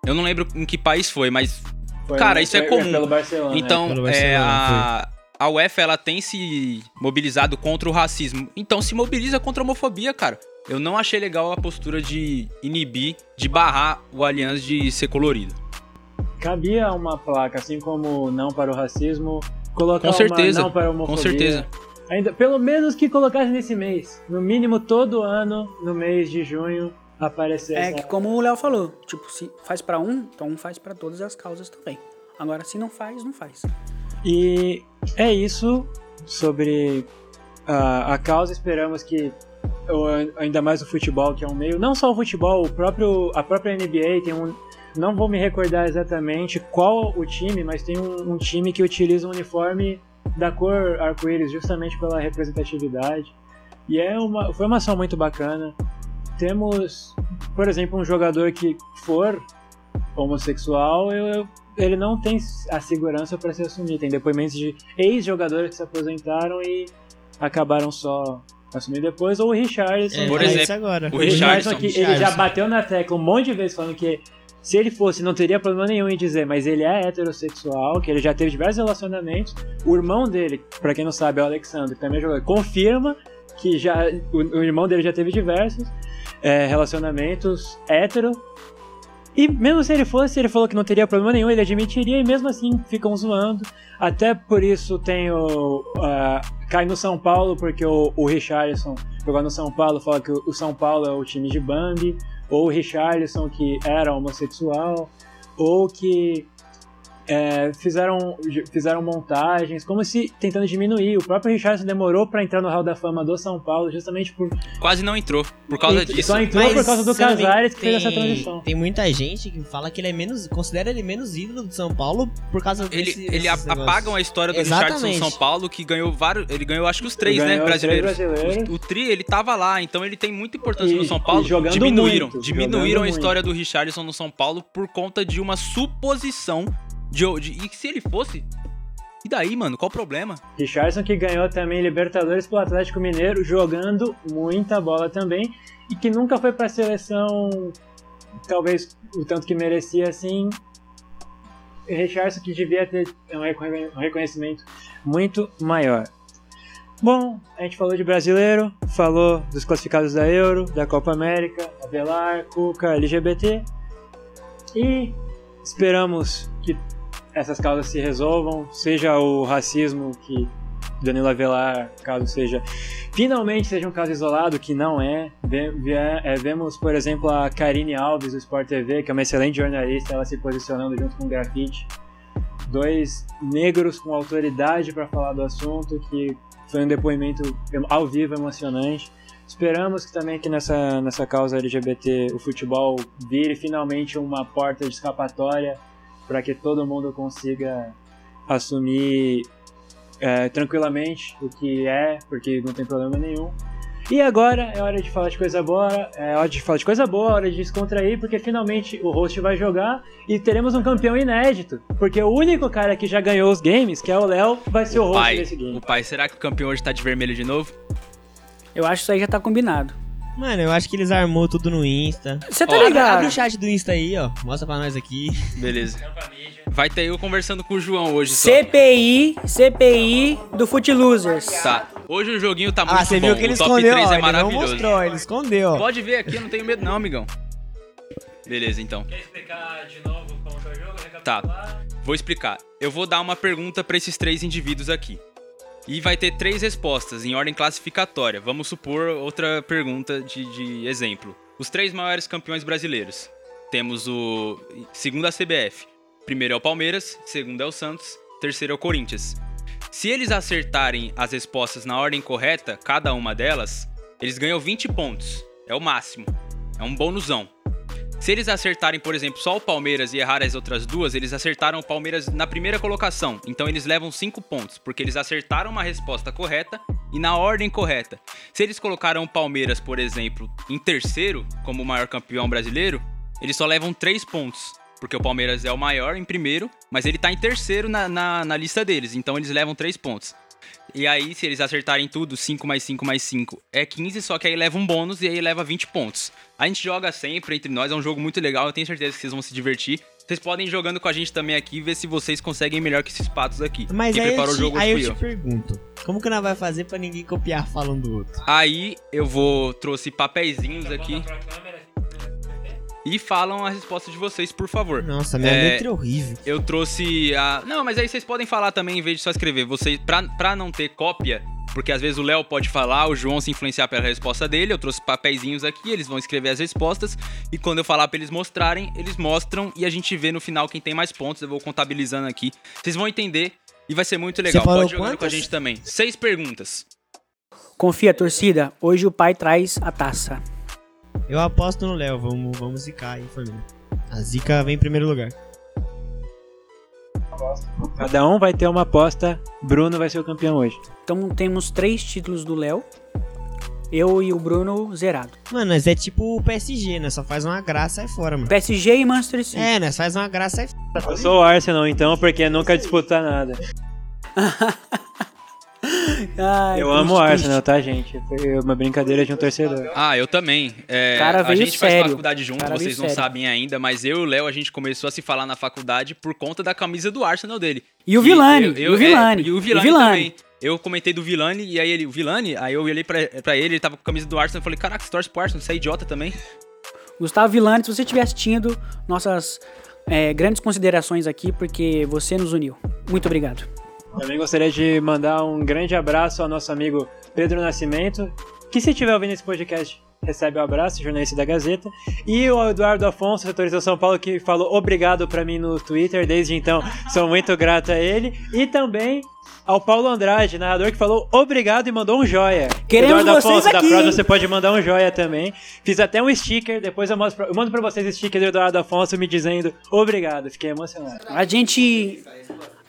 Eu não lembro em que país foi, mas foi- cara, isso é foi comum. Pelo Barcelona, né? Então, Pelo é, Barcelona, a, a UEFA ela tem se mobilizado contra o racismo. Então se mobiliza contra a homofobia, cara. Eu não achei legal a postura de inibir, de barrar o Allianz de ser colorido. Cabia uma placa, assim como não para o racismo, colocar Com certeza, uma não para a Com homofobia. certeza. Ainda, pelo menos que colocasse nesse mês. No mínimo todo ano, no mês de junho, aparecer É essa... que como o Léo falou, tipo, se faz pra um, então um faz pra todas as causas também. Agora, se não faz, não faz. E é isso sobre a, a causa. Esperamos que ainda mais o futebol, que é um meio, não só o futebol, o próprio, a própria NBA tem um. Não vou me recordar exatamente qual o time, mas tem um, um time que utiliza um uniforme da cor arco-íris justamente pela representatividade. E é uma, foi uma ação muito bacana. Temos, por exemplo, um jogador que for homossexual, eu, eu- ele não tem a segurança para se assumir. Tem depoimentos de ex-jogadores que se aposentaram e acabaram só assumindo depois. Ou o Richarlison. é, Por é exemplo, agora. o O Richarlison, Richarlison. que ele já bateu na tecla um monte de vezes falando que se ele fosse, não teria problema nenhum em dizer, mas ele é heterossexual, que ele já teve diversos relacionamentos. O irmão dele, pra quem não sabe, é o Alexandre, que também é jogador, confirma que já o, o irmão dele já teve diversos é, relacionamentos hétero. E mesmo se ele fosse, ele falou que não teria problema nenhum, ele admitiria e mesmo assim ficam zoando. Até por isso tem o. ah, cai no São Paulo, porque o, o Richarlison jogou no São Paulo, fala que o, o São Paulo é o time de Bambi, ou o Richarlison que era homossexual, ou que é, fizeram, fizeram montagens, como se tentando diminuir. O próprio Richarlison demorou pra entrar no Hall da Fama do São Paulo, justamente por. Quase não entrou por causa e- disso. Só entrou por causa do Casares que tem, fez essa transição. Tem muita gente que fala que ele é menos. considera ele menos ídolo do São Paulo por causa Ele, desse, ele negócios. apagam a história do Exatamente. Richardson São Paulo, que ganhou vários. Ele ganhou acho que os três, né? Ganhou os três Brasileiros. brasileiros. O, o Tri, ele tava lá, então ele tem muita importância E- no São Paulo. jogando diminuíram muito, diminuíram jogando a história do Richardson no São Paulo por conta de uma suposição de, de. E se ele fosse. E daí, mano? Qual o problema? Richardson que ganhou também Libertadores pelo Atlético Mineiro, jogando muita bola também, e que nunca foi pra seleção, talvez o tanto que merecia assim. Richardson que devia ter um reconhe- reconhecimento muito maior. Bom, a gente falou de brasileiro, falou dos classificados da Euro, da Copa América, Avelar, Cuca, LGBT. E esperamos que essas causas se resolvam, seja o racismo que Danilo Avelar, caso seja, finalmente seja um caso isolado, que não é. É, Vemos, por exemplo, a Karine Alves do Sport TV, que é uma excelente jornalista, ela se posicionando junto com o Grafite. Dois negros com autoridade para falar do assunto, que foi um depoimento ao vivo emocionante. Esperamos que também que nessa, nessa causa LGBT o futebol vire finalmente uma porta de escapatória para que todo mundo consiga assumir é, tranquilamente o que é, porque não tem problema nenhum. E agora é hora de falar de coisa boa, é hora de falar de coisa boa, hora de descontrair, porque finalmente o host vai jogar e teremos um campeão inédito. Porque o único cara que já ganhou os games, que é o Léo, vai ser o, host pai, desse game. o pai, será que o campeão hoje tá de vermelho de novo? Eu acho que isso aí já tá combinado. Mano, eu acho que eles armou tudo no Insta. Você tá Ó, ligado? abre o chat do Insta aí, ó. Mostra pra nós aqui. Beleza. Vai ter eu conversando com o João hoje só. CPI, CPI do Foot Losers. Tá. Hoje o joguinho tá muito Ah, você bom. viu que ele o top escondeu, 3 ó. é Ele não maravilhoso. mostrou, ele escondeu, ó. Pode ver aqui, eu não tenho medo não, amigão. Beleza, então. Quer explicar de novo como que é o jogo? Tá. Vou explicar. Eu vou dar uma pergunta pra esses três indivíduos aqui. E vai ter três respostas em ordem classificatória. Vamos supor outra pergunta de, de exemplo. Os três maiores campeões brasileiros. Temos o. Segundo a CBF. Primeiro é o Palmeiras, segundo é o Santos, terceiro é o Corinthians. Se eles acertarem as respostas na ordem correta, cada uma delas, eles ganham 20 pontos. É o máximo. É um bonusão. Se eles acertarem, por exemplo, só o Palmeiras e errar as outras duas, eles acertaram o Palmeiras na primeira colocação. Então eles levam 5 pontos, porque eles acertaram uma resposta correta e na ordem correta. Se eles colocaram o Palmeiras, por exemplo, em terceiro, como o maior campeão brasileiro, eles só levam 3 pontos. Porque o Palmeiras é o maior em primeiro, mas ele tá em terceiro na, na, na lista deles. Então eles levam 3 pontos. E aí, se eles acertarem tudo, 5 mais 5 mais 5 é 15, só que aí leva um bônus e aí leva 20 pontos. A gente joga sempre entre nós, é um jogo muito legal, eu tenho certeza que vocês vão se divertir. Vocês podem ir jogando com a gente também aqui e ver se vocês conseguem melhor que esses patos aqui. Mas Quem aí, eu preparou te, o jogo aí eu te eu. pergunto, como que nós vai fazer pra ninguém copiar falando do outro? Aí eu vou trouxe papeizinhos aqui e falam a resposta de vocês, por favor. Nossa, minha É, letra é horrível. Eu trouxe a. Não, mas aí vocês podem falar também em vez de só escrever. Vocês, pra, pra não ter cópia, porque às vezes o Léo pode falar, o João se influenciar pela resposta dele. Eu trouxe papeizinhos aqui, eles vão escrever as respostas. E quando eu falar pra eles mostrarem, eles mostram e a gente vê no final quem tem mais pontos. Eu vou contabilizando aqui. Vocês vão entender e vai ser muito legal. Pode jogar com a gente também. Seis perguntas. Confia, torcida. Hoje o pai traz a taça. Eu aposto no Léo, vamos, vamos zicar aí, família. A zica vem em primeiro lugar. Cada um vai ter uma aposta. Bruno vai ser o campeão hoje. Então temos três títulos do Léo. Eu e o Bruno zerado. Mano, nós é tipo o PSG, né? Só faz uma graça e sai fora, mano. PSG e Manchester City. É, nós faz uma graça e sai fora. Eu sou o Arsenal então, porque nunca disputa nada. Ai, Eu amo o. Arsenal, tá, gente? Foi uma brincadeira de um torcedor. Ah, eu também. É, Cara a gente faz sério. faculdade junto, Cara vocês não sério. sabem ainda, mas eu e o Léo, a gente começou a se falar na faculdade por conta da camisa do Arsenal dele. E o eu- e o Villani, é, e o Villani. também. Eu comentei do Villani, e aí ele, o Villani, aí eu olhei pra, pra ele, ele tava com a camisa do Arsenal, eu falei, caraca, você torce pro Arsenal, você é idiota também? Gustavo Villani, se você estiver assistindo, nossas é, grandes considerações aqui, porque você nos uniu. Muito obrigado. Também gostaria de mandar um grande abraço ao nosso amigo Pedro Nascimento, que se estiver ouvindo esse podcast, recebe o abraço, jornalista da Gazeta. E o Eduardo Afonso, setorista São Paulo, que falou obrigado pra mim no Twitter, desde então sou muito grato a ele. E também ao Paulo Andrade, narrador, que falou obrigado e mandou um joia. Queremos Eduardo vocês Afonso, da aqui, próxima hein? você pode mandar um joia também. Fiz até um sticker, depois eu, mostro eu mando pra vocês o sticker do Eduardo Afonso me dizendo obrigado. Fiquei emocionado. A gente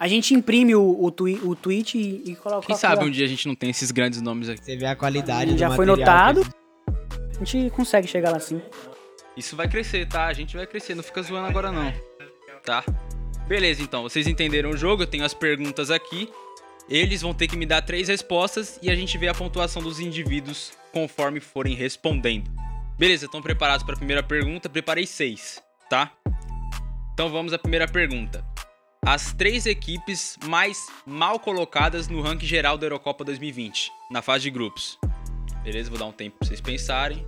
a gente imprime o, o, twi- o tweet e, e coloca Quem sabe um dia a gente não tem esses grandes nomes aqui. Você vê a qualidade do Já foi notado. que- A gente consegue chegar lá sim. Isso vai crescer, tá? A gente vai crescer, não fica zoando agora não. Tá? Beleza, então, vocês entenderam o jogo, eu tenho as perguntas aqui. Eles vão ter que me dar três respostas e a gente vê a pontuação dos indivíduos conforme forem respondendo. Beleza, estão preparados para a primeira pergunta? Preparei seis, tá? Então vamos à primeira pergunta. As três equipes mais mal colocadas no ranking geral da Eurocopa 2020, na fase de grupos. Beleza, vou dar um tempo para vocês pensarem.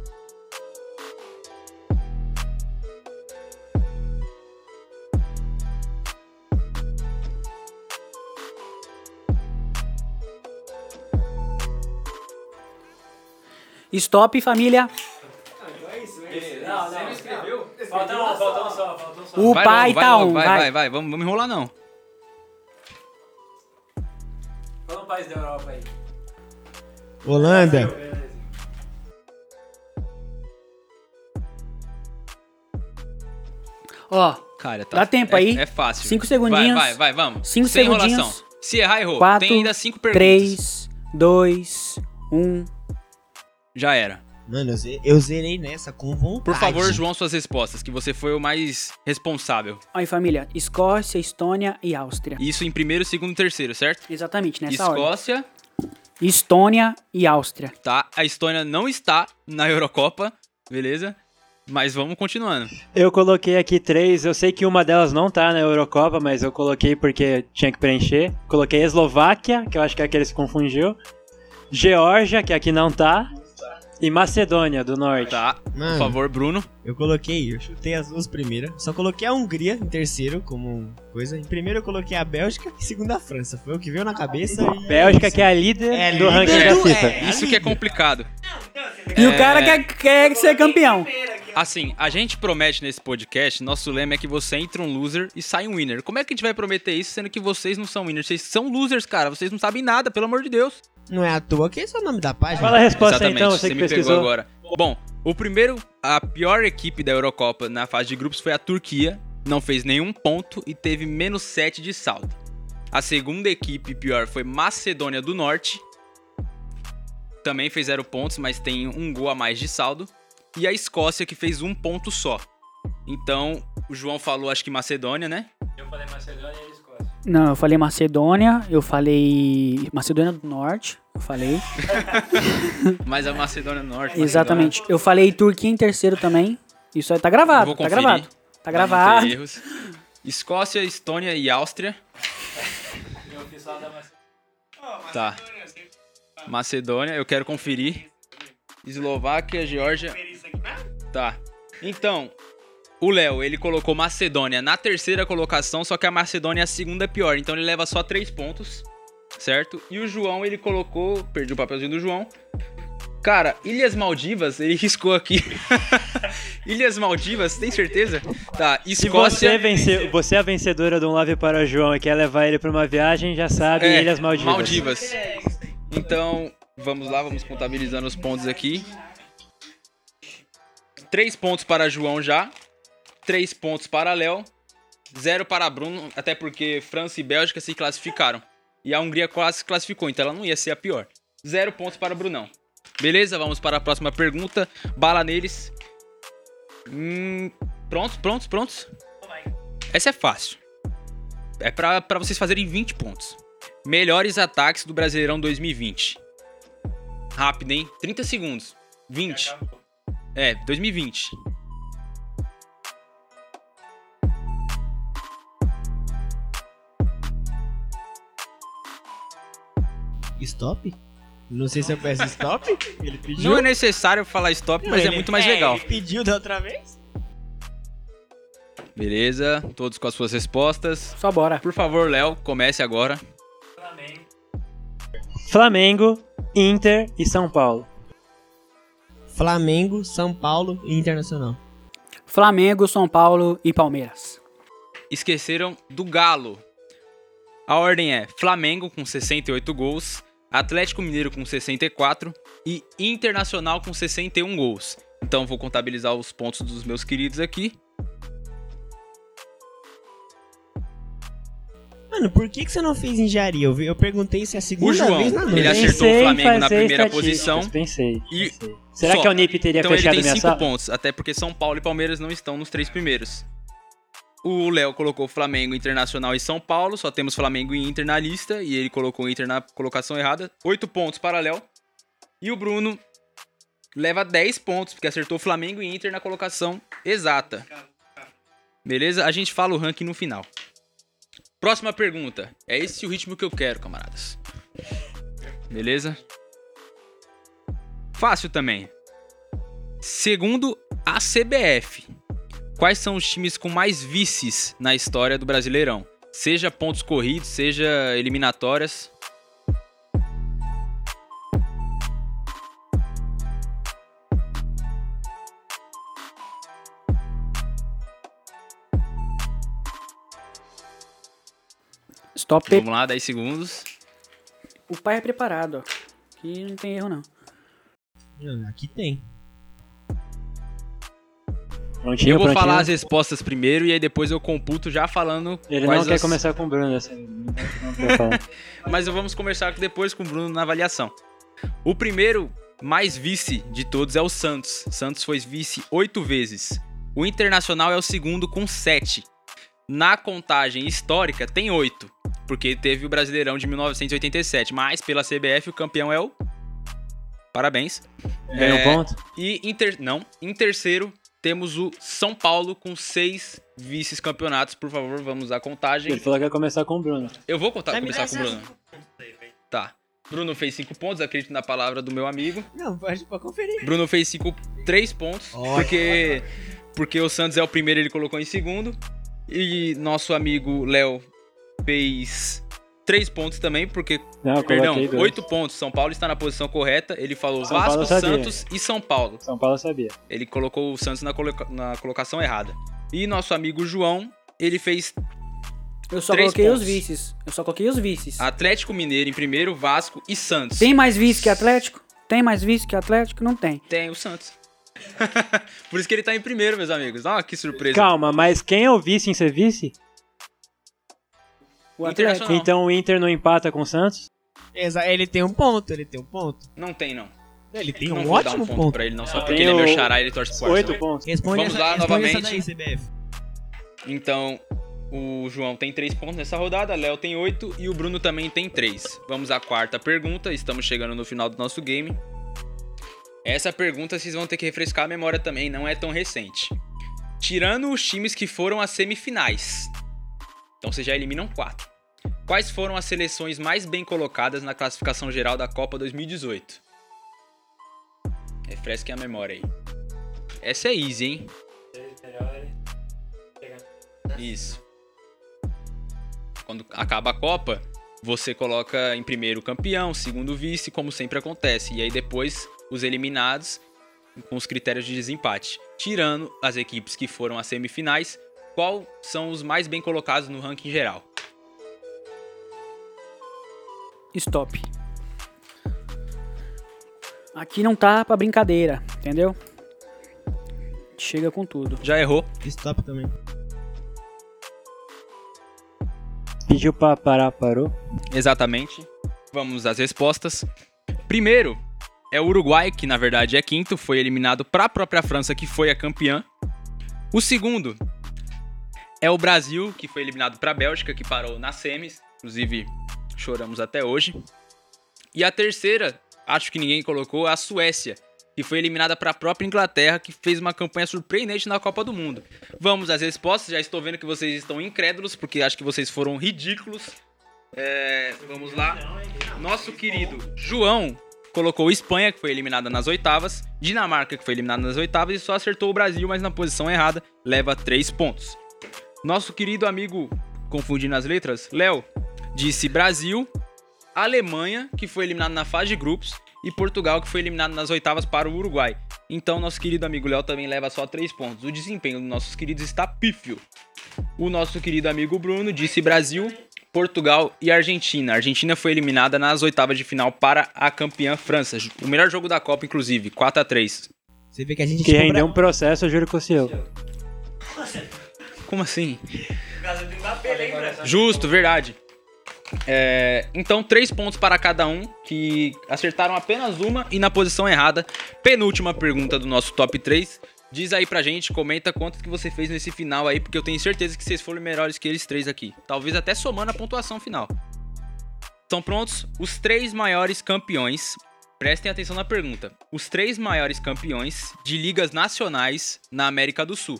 Stop, família. Um, faltam só, faltam só. O Vai pai logo, vai tá logo, on. vai, vai. vai, vai, vamos, vamos enrolar não. Fala um país da Europa aí. Holanda. Ó, Cara, tá, Dá tempo é, aí. É fácil. Cinco segundinhos. Vai, vai, vai, vamos. Cinco Sem segundinhos. enrolação. Se errar, errou. Quatro, Tem ainda cinco perguntas. 3, 2, 1. Já era. Mano, eu ze- eu zerei nessa com vontade. Por favor, João, suas respostas, que você foi o mais responsável. Aí, família. Escócia, Estônia e Áustria. Isso em primeiro, segundo e terceiro, certo? Exatamente, nessa ordem. Escócia, Estônia e Áustria. Tá? A Estônia não está na Eurocopa, beleza? Mas vamos continuando. Eu coloquei aqui três, eu sei que uma delas não tá na Eurocopa, mas eu coloquei porque tinha que preencher. Coloquei Eslováquia, que eu acho que é aquele que se confundiu. Geórgia, que aqui não tá. E Macedônia do Norte. Tá? Por Mano, favor, Bruno. eu coloquei, eu chutei as duas primeiras. Só coloquei a Hungria em terceiro, como coisa. Em primeiro eu coloquei a Bélgica e segundo a França. Foi o que veio na cabeça. E Bélgica, que é a líder É do líder ranking da FIFA. é. Isso que é complicado. E o cara quer, quer ser campeão. Assim, a gente promete nesse podcast, nosso lema é que você entra um loser e sai um winner. Como é que a gente vai prometer isso, sendo que vocês não são winners? Vocês são losers, cara. Vocês não sabem nada, pelo amor de Deus. Não é à toa que esse é o nome da página. Fala a resposta Exatamente, então, você que me pegou pesquisou. agora. Bom, o primeiro, a pior equipe da Eurocopa na fase de grupos foi a Turquia. Não fez nenhum ponto e teve menos 7 de saldo. A segunda equipe pior foi Macedônia do Norte. Também fez zero pontos, mas tem um gol a mais de saldo. E a Escócia, que fez um ponto só. Então, o João falou, acho que Macedônia, né? Eu falei Macedônia e Escócia. Não, eu falei Macedônia, eu falei Macedônia do Norte, eu falei. Mas a Macedônia do Norte. Exatamente. Eu falei Turquia em terceiro também. Isso aí tá gravado, vou tá gravado. Tá gravado. erros. Escócia, Estônia e Áustria. Tá. Macedônia, eu quero conferir. Eslováquia, Geórgia. Tá. Então, o Léo, ele colocou Macedônia na terceira colocação, só que a Macedônia é a segunda pior, então ele leva só três pontos, certo? E o João, ele colocou, perdi o papelzinho do João. Cara, Ilhas Maldivas, ele riscou aqui. Ilhas Maldivas, tem certeza? Tá, Se Escócia. você, vencer, você é a vencedora de um Love para o João e quer levar ele pra uma viagem, já sabe, É, Ilhas Maldivas. Maldivas. Então, vamos lá, vamos contabilizando os pontos aqui. Três pontos para João já. Três pontos para Léo. Zero para Bruno, até porque França e Bélgica se classificaram. E a Hungria quase se classificou, então ela não ia ser a pior. Zero pontos para Brunão. Beleza, vamos para a próxima pergunta. Bala neles. Hum, prontos, prontos, prontos? Essa é fácil. É pra vocês fazerem 20 pontos. Melhores ataques do Brasileirão 2020. Rápido, hein? 30 segundos. 20. É, 2020. Stop? Não sei se eu peço stop. Ele pediu. Não é necessário falar stop, mas é muito mais legal. Ele pediu da outra vez? Beleza, todos com as suas respostas. Só bora. Por favor, Léo, comece agora. Flamengo, Inter e São Paulo. Flamengo, São Paulo e Internacional. Flamengo, São Paulo e Palmeiras. Esqueceram do Galo. A ordem é Flamengo com 68 gols, Atlético Mineiro com 64 e Internacional com 61 gols. Então vou contabilizar os pontos dos meus queridos aqui. Mano, por que, que você não fez engenharia? Eu, vi- eu perguntei se é a segunda O João, vez na noite. ele acertou Pensei o Flamengo na primeira posição. Pensei. E pensei. Será só. que a Unip teria Então ele fechado tem minha 5 sala? pontos, até porque São Paulo e Palmeiras não estão nos três primeiros. O Léo colocou Flamengo, Internacional e São Paulo, só temos Flamengo e Inter na lista, e ele colocou Inter na colocação errada. 8 pontos para Léo. E o Bruno leva 10 pontos, porque acertou Flamengo e Inter na colocação exata. Beleza? A gente fala o ranking no final. Próxima pergunta. É esse o ritmo que eu quero, camaradas. Beleza? Fácil também. Segundo a CBF, quais são os times com mais vices na história do Brasileirão? Seja pontos corridos, seja eliminatórias. Stop. Vamos lá, 10 segundos. O pai é preparado, ó. Aqui não tem erro, não. Aqui tem. Prontinho, Eu vou prontinho. falar as respostas primeiro e aí depois eu computo já falando Ele não quer as- começar com o Bruno quer falar. Mas vamos conversar depois com o Bruno na avaliação. O primeiro mais vice de todos é o Santos. Santos foi vice oito vezes. O Internacional é o segundo com sete. Na contagem histórica tem oito. porque teve o Brasileirão de 1987, mas pela CBF o campeão é o Parabéns. Ganhou É, ponto? E em ter... não, em terceiro temos o São Paulo com seis vices-campeonatos. Por favor, vamos à contagem. Ele falou que ia começar com o Bruno. Eu vou contar, começar com o Bruno. Tá. Bruno fez cinco pontos, acredito na palavra do meu amigo. Não, pode pra conferir. Bruno fez cinco, três pontos, Olha. porque porque o Santos é o primeiro, ele colocou em segundo. E nosso amigo Léo fez três pontos também, porque Não, perdão, oito pontos. São Paulo está na posição correta. Ele falou São Vasco. Santos e São Paulo. São Paulo sabia. Ele colocou o Santos na, coloca- na colocação errada. E nosso amigo João, ele fez Eu só Três coloquei pontos. os vices. Eu só coloquei os vices. Atlético Mineiro em primeiro, Vasco e Santos. Tem mais vice que Atlético? Tem mais vice que Atlético? Não tem. Tem o Santos. Por isso que ele tá em primeiro, meus amigos. Ó, que surpresa. Calma, mas quem é o vice em ser vice? O. Atlético. Não. Então o Inter não empata com o Santos? Exa ele tem um ponto, ele tem um ponto. Não tem, não. Ele tem não um vou dar ótimo um ponto, ponto. pra ele, não. Só porque ele é meu o- xará e ele torce pro Oito pontos. Responde Vamos essa, lá, responde novamente. essa daí, CBF. Então, o João tem três pontos nessa rodada, Léo tem oito e o Bruno também tem três. Vamos à quarta pergunta, estamos chegando no final do nosso game. Essa pergunta vocês vão ter que refrescar a memória também, não é tão recente. Tirando os times que foram às semifinais, então vocês já eliminam quatro. Quais foram as seleções mais bem colocadas na classificação geral da Copa 2018? Refresquem a memória aí. Essa é easy, hein? Isso. Quando acaba a Copa, você coloca em primeiro o campeão, segundo vice, como sempre acontece. E aí depois os eliminados com os critérios de desempate. Tirando as equipes que foram às semifinais, qual são os mais bem colocados no ranking geral? Stop. Aqui não tá pra brincadeira, entendeu? Chega com tudo. Já errou? Stop também. Pediu pra parar, parou. Exatamente. Vamos às respostas. Primeiro é o Uruguai, que na verdade é quinto, foi eliminado para a própria França, que foi a campeã. O segundo é o Brasil, que foi eliminado para a Bélgica, que parou nas semis. Inclusive, choramos até hoje. E a terceira, acho que ninguém colocou, é a Suécia, que foi eliminada para a própria Inglaterra, que fez uma campanha surpreendente na Copa do Mundo. Vamos às respostas. Já estou vendo que vocês estão incrédulos, porque acho que vocês foram ridículos. É, vamos lá. Nosso querido João colocou Espanha, que foi eliminada nas oitavas, Dinamarca, que foi eliminada nas oitavas, e só acertou o Brasil, mas na posição errada, leva três pontos. Nosso querido amigo, confundindo as letras, Léo, disse Brasil, Alemanha, que foi eliminado na fase de grupos, e Portugal, que foi eliminado nas oitavas para o Uruguai. Então, nosso querido amigo Léo também leva só três pontos. O desempenho dos nossos queridos está pífio. O nosso querido amigo Bruno disse Brasil, Portugal e Argentina. A Argentina foi eliminada nas oitavas de final para a campeã França. O melhor jogo da Copa, inclusive, 4 a 3 Você vê que a gente Que rendeu um processo, eu juro que o seu. Como assim? Justo, verdade. É, então, três pontos para cada um, que acertaram apenas uma e na posição errada. Penúltima pergunta do nosso top 3. Diz aí pra gente, comenta quanto que você fez nesse final aí, porque eu tenho certeza que vocês foram melhores que eles três aqui. Talvez até somando a pontuação final. Estão prontos? Os três maiores campeões. Prestem atenção na pergunta. Os três maiores campeões de ligas nacionais na América do Sul.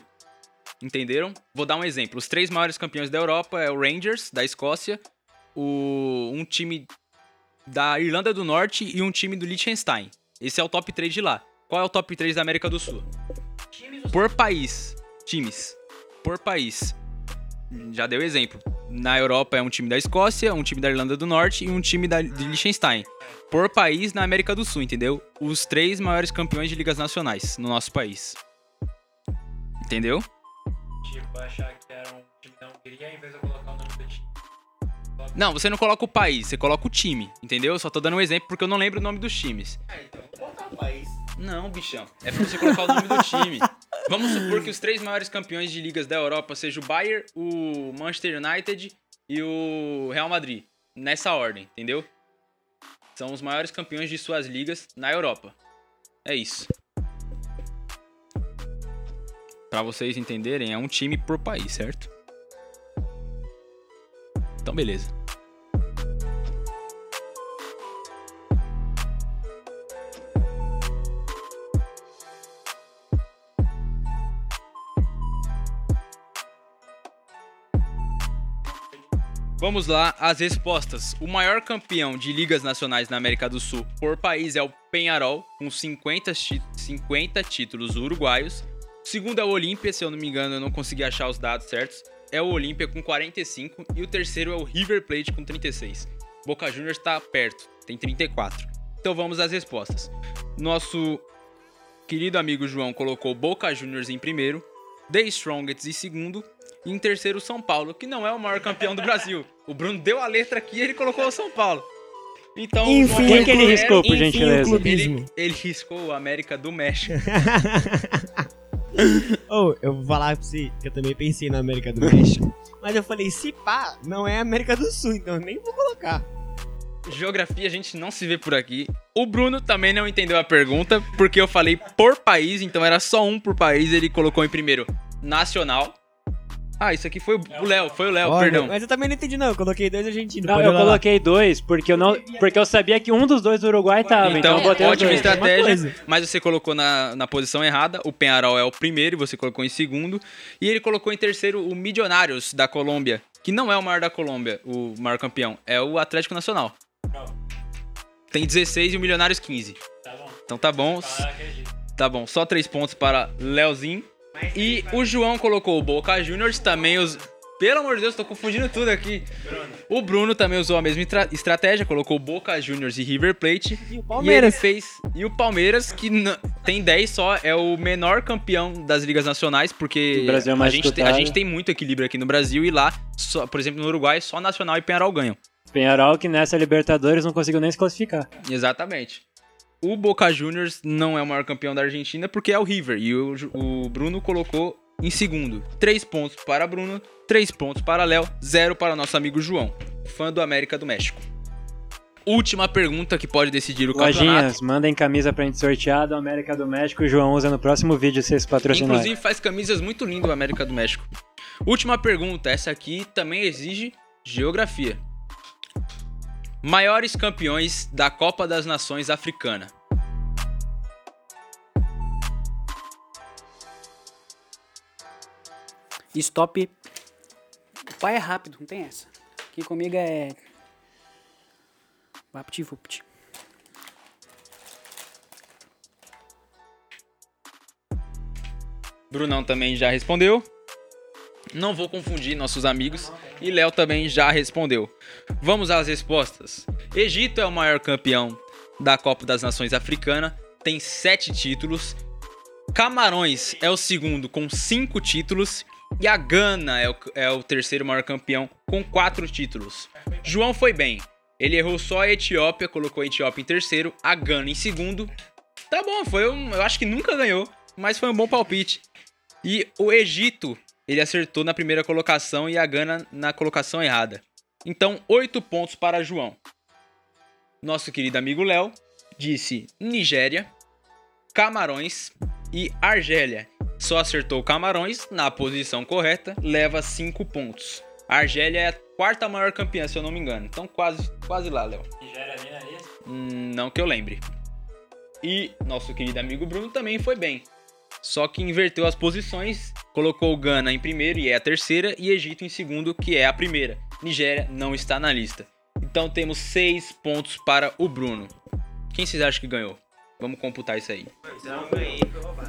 Entenderam? Vou dar um exemplo. Os três maiores campeões da Europa é o Rangers, da Escócia, o, um time da Irlanda do Norte e um time do Liechtenstein. Esse é o top 3 de lá. Qual é o top 3 da América do Sul? Por país. Times. Por país. Já deu exemplo. Na Europa é um time da Escócia, um time da Irlanda do Norte e um time da, de Liechtenstein. Por país na América do Sul, entendeu? Os três maiores campeões de ligas nacionais no nosso país. Entendeu? Tipo, achar que era um time da Hungria em vez de eu colocar o nome do time. Não, você não coloca o país, você coloca o time, entendeu? Eu só tô dando um exemplo porque eu não lembro o nome dos times. Não, bichão. É pra você colocar o nome do time. Vamos supor que os três maiores campeões de ligas da Europa sejam o Bayern, o Manchester United e o Real Madrid. Nessa ordem, entendeu? São os maiores campeões de suas ligas na Europa. É isso para vocês entenderem, é um time por país, certo? Então, beleza. Vamos lá às respostas. O maior campeão de ligas nacionais na América do Sul por país é o Penharol, com 50, 50 títulos uruguaios o segundo é o Olímpia, se eu não me engano, eu não consegui achar os dados certos. É o Olímpia com 45 e o terceiro é o River Plate com 36. Boca Juniors está perto, tem 34. Então vamos às respostas. Nosso querido amigo João colocou Boca Juniors em primeiro, The Strongest em segundo e em terceiro São Paulo, que não é o maior campeão do Brasil. O Bruno deu a letra aqui e ele colocou o São Paulo. Então, Enfim, o Quem que ele João riscou, por gentileza? ele, ele riscou o América do México. Ô, eu vou falar pra você que eu também pensei na América do México. Mas eu falei, se pá, não é América do Sul, então eu nem vou colocar. Geografia a gente não se vê por aqui. O Bruno também não entendeu a pergunta, porque eu falei por país, então era só um por país. Ele colocou em primeiro nacional. Ah, isso aqui foi o Léo, foi o Léo, perdão. Mas eu também não entendi, não. Eu coloquei dois argentinos. Não, eu coloquei dois, porque eu, não, porque eu sabia que um dos dois do Uruguai tava, então, Então, eu ótima dois. estratégia, mas você colocou na, na posição errada. O Penharol é o primeiro e você colocou em segundo. E ele colocou em terceiro o Milionários da Colômbia, que não é o maior da Colômbia, o maior campeão, é o Atlético Nacional. Tem 16 e o Milionários 15. Então tá bom. Tá bom, só três pontos para Leozinho. E o João colocou o Boca Juniors, também os. Pelo amor de Deus, tô confundindo tudo aqui. O Bruno também usou a mesma estra- estratégia, colocou Boca Juniors e River Plate. E o E ele Palmeiras. fez. E o Palmeiras, que tem 10 só, é o menor campeão das ligas nacionais, porque O Brasil é mais a, gente tem, a gente tem muito equilíbrio aqui no Brasil e lá, só, por exemplo, no Uruguai, só Nacional e Penharol ganham. Penharol que nessa Libertadores não conseguiu nem se classificar. Exatamente. O Boca Juniors não é o maior campeão da Argentina porque é o River. E o, o Bruno colocou em segundo. Três pontos para Bruno, três pontos para Léo, zero para nosso amigo João, fã do América do México. Última pergunta que pode decidir o campeonato. Lojinhas, mandem camisa pra gente sortear do América do México. O João usa no próximo vídeo se esse patrocinar. Inclusive faz camisas muito lindas o América do México. Última pergunta, essa aqui também exige geografia. Maiores campeões da Copa das Nações Africana. Stop. O pai é rápido, não tem essa. Aqui comigo é. Vapt-vupt. Brunão também já respondeu. Não vou confundir nossos amigos. E Léo também já respondeu. Vamos às respostas. Egito é o maior campeão da Copa das Nações Africana, tem sete títulos. Camarões é o segundo com cinco títulos. E a Gana é o, é o terceiro maior campeão com quatro títulos. João foi bem. Ele errou só a Etiópia, colocou a Etiópia em terceiro, a Gana em segundo. Tá bom, foi um, eu acho que nunca ganhou, mas foi um bom palpite. E o Egito, ele acertou na primeira colocação e a Gana na colocação errada. Então, oito pontos para João. Nosso querido amigo Léo disse Nigéria, Camarões e Argélia. Só acertou Camarões na posição correta, leva cinco pontos. A Argélia é a quarta maior campeã, se eu não me engano. Então, quase, quase lá, Léo. Hum, Não que eu lembre. E nosso querido amigo Bruno também foi bem. Só que inverteu as posições, colocou o Gana em primeiro e é a terceira, e Egito em segundo, que é a primeira. Nigéria não está na lista. Então temos seis pontos para o Bruno. Quem vocês acham que ganhou? Vamos computar isso aí.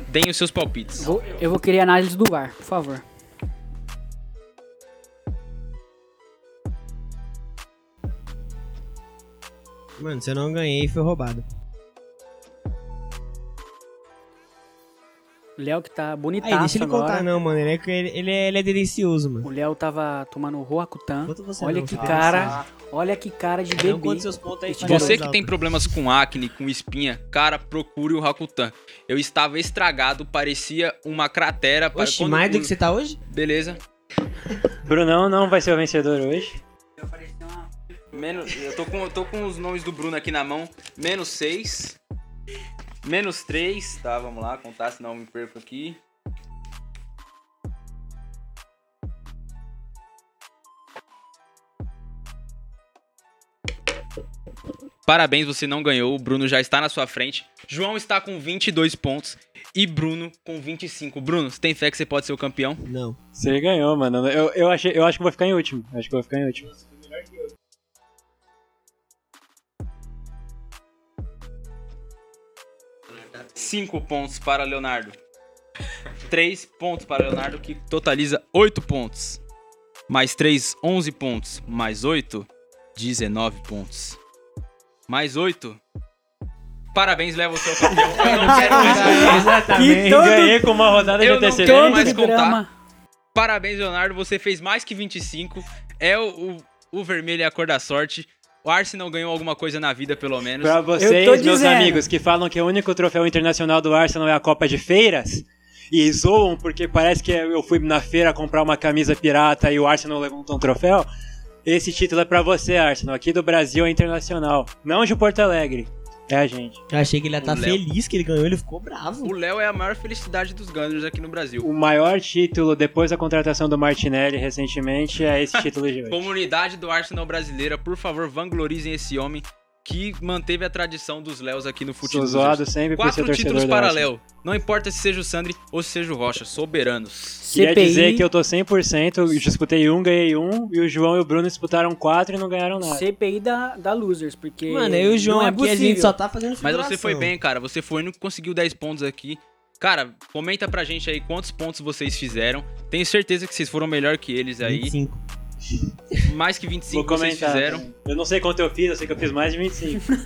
Deem os seus palpites. Vou- eu vou querer análise do VAR, por favor. Mano, se eu não ganhei, foi roubado. Léo que tá Aí, bonitaço deixa ele agora. contar, não, mano. Ele é, ele, ele é, ele é delicioso, mano. O Léo tava tomando Roacutan. Olha não, que cara, olha que cara de Não bebê. conta seus pontos aí. Você que tem problemas com acne, com espinha, cara, procure o Rakutan. Eu estava estragado, parecia uma cratera. Oxi, quando- mais do que você tá hoje? Beleza. Brunão não vai ser o vencedor hoje. Menos, eu tô com, eu tô com os nomes do Bruno aqui na mão. Menos 6. Menos 3. Tá, vamos lá, contar, senão eu me perco aqui. Parabéns, você não ganhou. O Bruno já está na sua frente. João está com 22 pontos e Bruno com 25. Bruno, você tem fé que você pode ser o campeão? Não. Você ganhou, mano. Eu, eu, achei, eu acho que vou ficar em último. Acho que vou ficar em último. 5 pontos para Leonardo. 3 pontos para Leonardo, que totaliza 8 pontos. Mais 3, 11 pontos. Mais 8, 19 pontos. Mais 8. Parabéns, leva o seu campeão. Eu não quero mais contar. Exatamente. Que todo- Ganhei com uma rodada Eu de não quero mais contar. drama. Parabéns, Leonardo. Você fez mais que 25. É o, o, o vermelho é a cor da sorte. O Arsenal ganhou alguma coisa na vida, pelo menos. Pra vocês, meus dizendo. amigos, que falam que o único troféu internacional do Arsenal é a Copa de Feiras, e zoam porque parece que eu fui na feira comprar uma camisa pirata e o Arsenal levantou um troféu, esse título é pra você, Arsenal. Aqui do Brasil é internacional, não de Porto Alegre. É a gente. Eu achei que ele ia estar Léo. feliz que ele ganhou, ele ficou bravo. O Léo é a maior felicidade dos Gunners aqui no Brasil. O maior título depois da contratação do Martinelli recentemente é esse título de hoje. Comunidade do Arsenal brasileira, por favor, vanglorizem esse homem que manteve a tradição dos Léos aqui no Sou futebol. zoado sempre por ser Quatro torcedor títulos para. Léo. Não importa se seja o Sandri ou se seja o Rocha, soberanos. Queria CPI, dizer que eu tô 100%, eu disputei um, ganhei um, e o João e o Bruno disputaram quatro e não ganharam nada. CPI da, da Losers, porque. Mano, eu e o João não é aqui, a gente possível. só tá fazendo Mas figuração. você foi bem, cara. Você foi o único que conseguiu 10 pontos aqui. Cara, comenta pra gente aí quantos pontos vocês fizeram. Tenho certeza que vocês foram melhor que eles aí. 25. Mais que 25 Vou vocês comentar. fizeram. Eu não sei quanto eu fiz, eu sei que eu fiz mais de 25.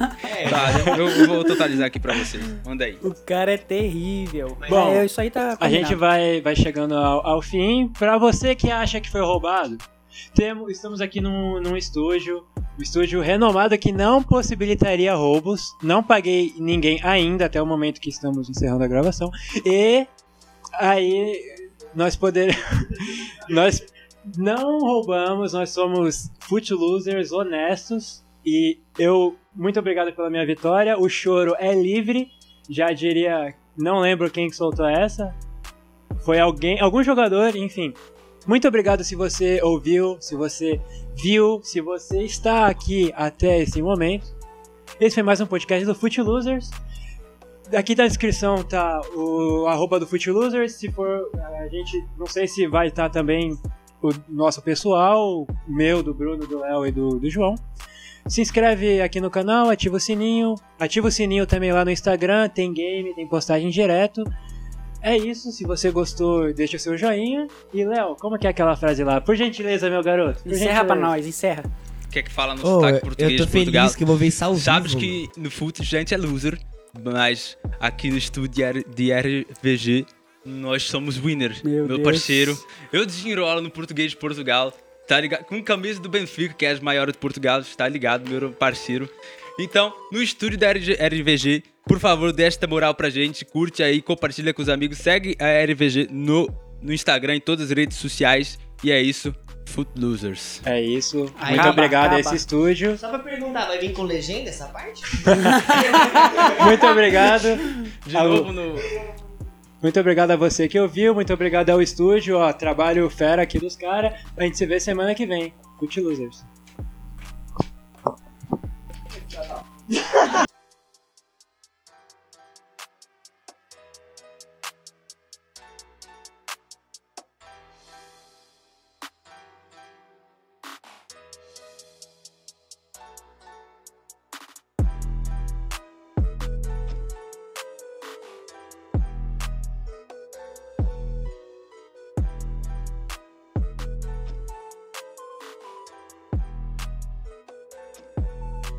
Tá, eu, eu vou totalizar aqui pra vocês. Manda aí. O cara é terrível. Bom, é, isso aí tá. A combinado. gente vai, vai chegando ao, ao fim. Pra você que acha que foi roubado, temos, estamos aqui num, num estúdio, um estúdio renomado que não possibilitaria roubos. Não paguei ninguém ainda até o momento que estamos encerrando a gravação. E aí nós poderemos. nós não roubamos, nós somos foot losers honestos. E eu, muito obrigado pela minha vitória. O choro é livre. Já diria, não lembro quem que soltou essa. Foi alguém, algum jogador, enfim. Muito obrigado se você ouviu, se você viu, se você está aqui até esse momento. Esse foi mais um podcast do Foot Losers. Aqui na descrição tá o arroba do Foot Losers. Se for, a gente não sei se vai estar também o nosso pessoal, o meu, do Bruno, do Léo e do, do João. Se inscreve aqui no canal, ativa o sininho. Ativa o sininho também lá no Instagram, tem game, tem postagem direto. É isso, se você gostou, deixa o seu joinha. E Léo, como que é aquela frase lá? Por gentileza, meu garoto. Por Encerra pra gentileza. nós, encerra. Quer que fala no Ô, sotaque eu português tô de Portugal? feliz que eu vou ver isso ao Sabes vivo. que no fute a gente é loser, mas aqui no estúdio de R- de RVG nós somos winners. Meu Meu, parceiro. Eu desenrolo no português de Portugal, tá ligado? Com camisa do Benfica, que é as maiores de Portugal, está ligado, meu parceiro. Então, no estúdio da RVG, por favor, dê esta moral pra gente, curte aí, compartilha com os amigos, segue a RVG no, no Instagram, em todas as redes sociais. E é isso, Foot Losers. É isso. Aí, Muito acaba, obrigado a acaba. esse estúdio. Só pra perguntar, vai vir com legenda essa parte? Muito obrigado. De Alô. novo no. Muito obrigado a você que ouviu, muito obrigado ao estúdio, ó, trabalho fera aqui dos caras. A gente se vê semana que vem. good Losers.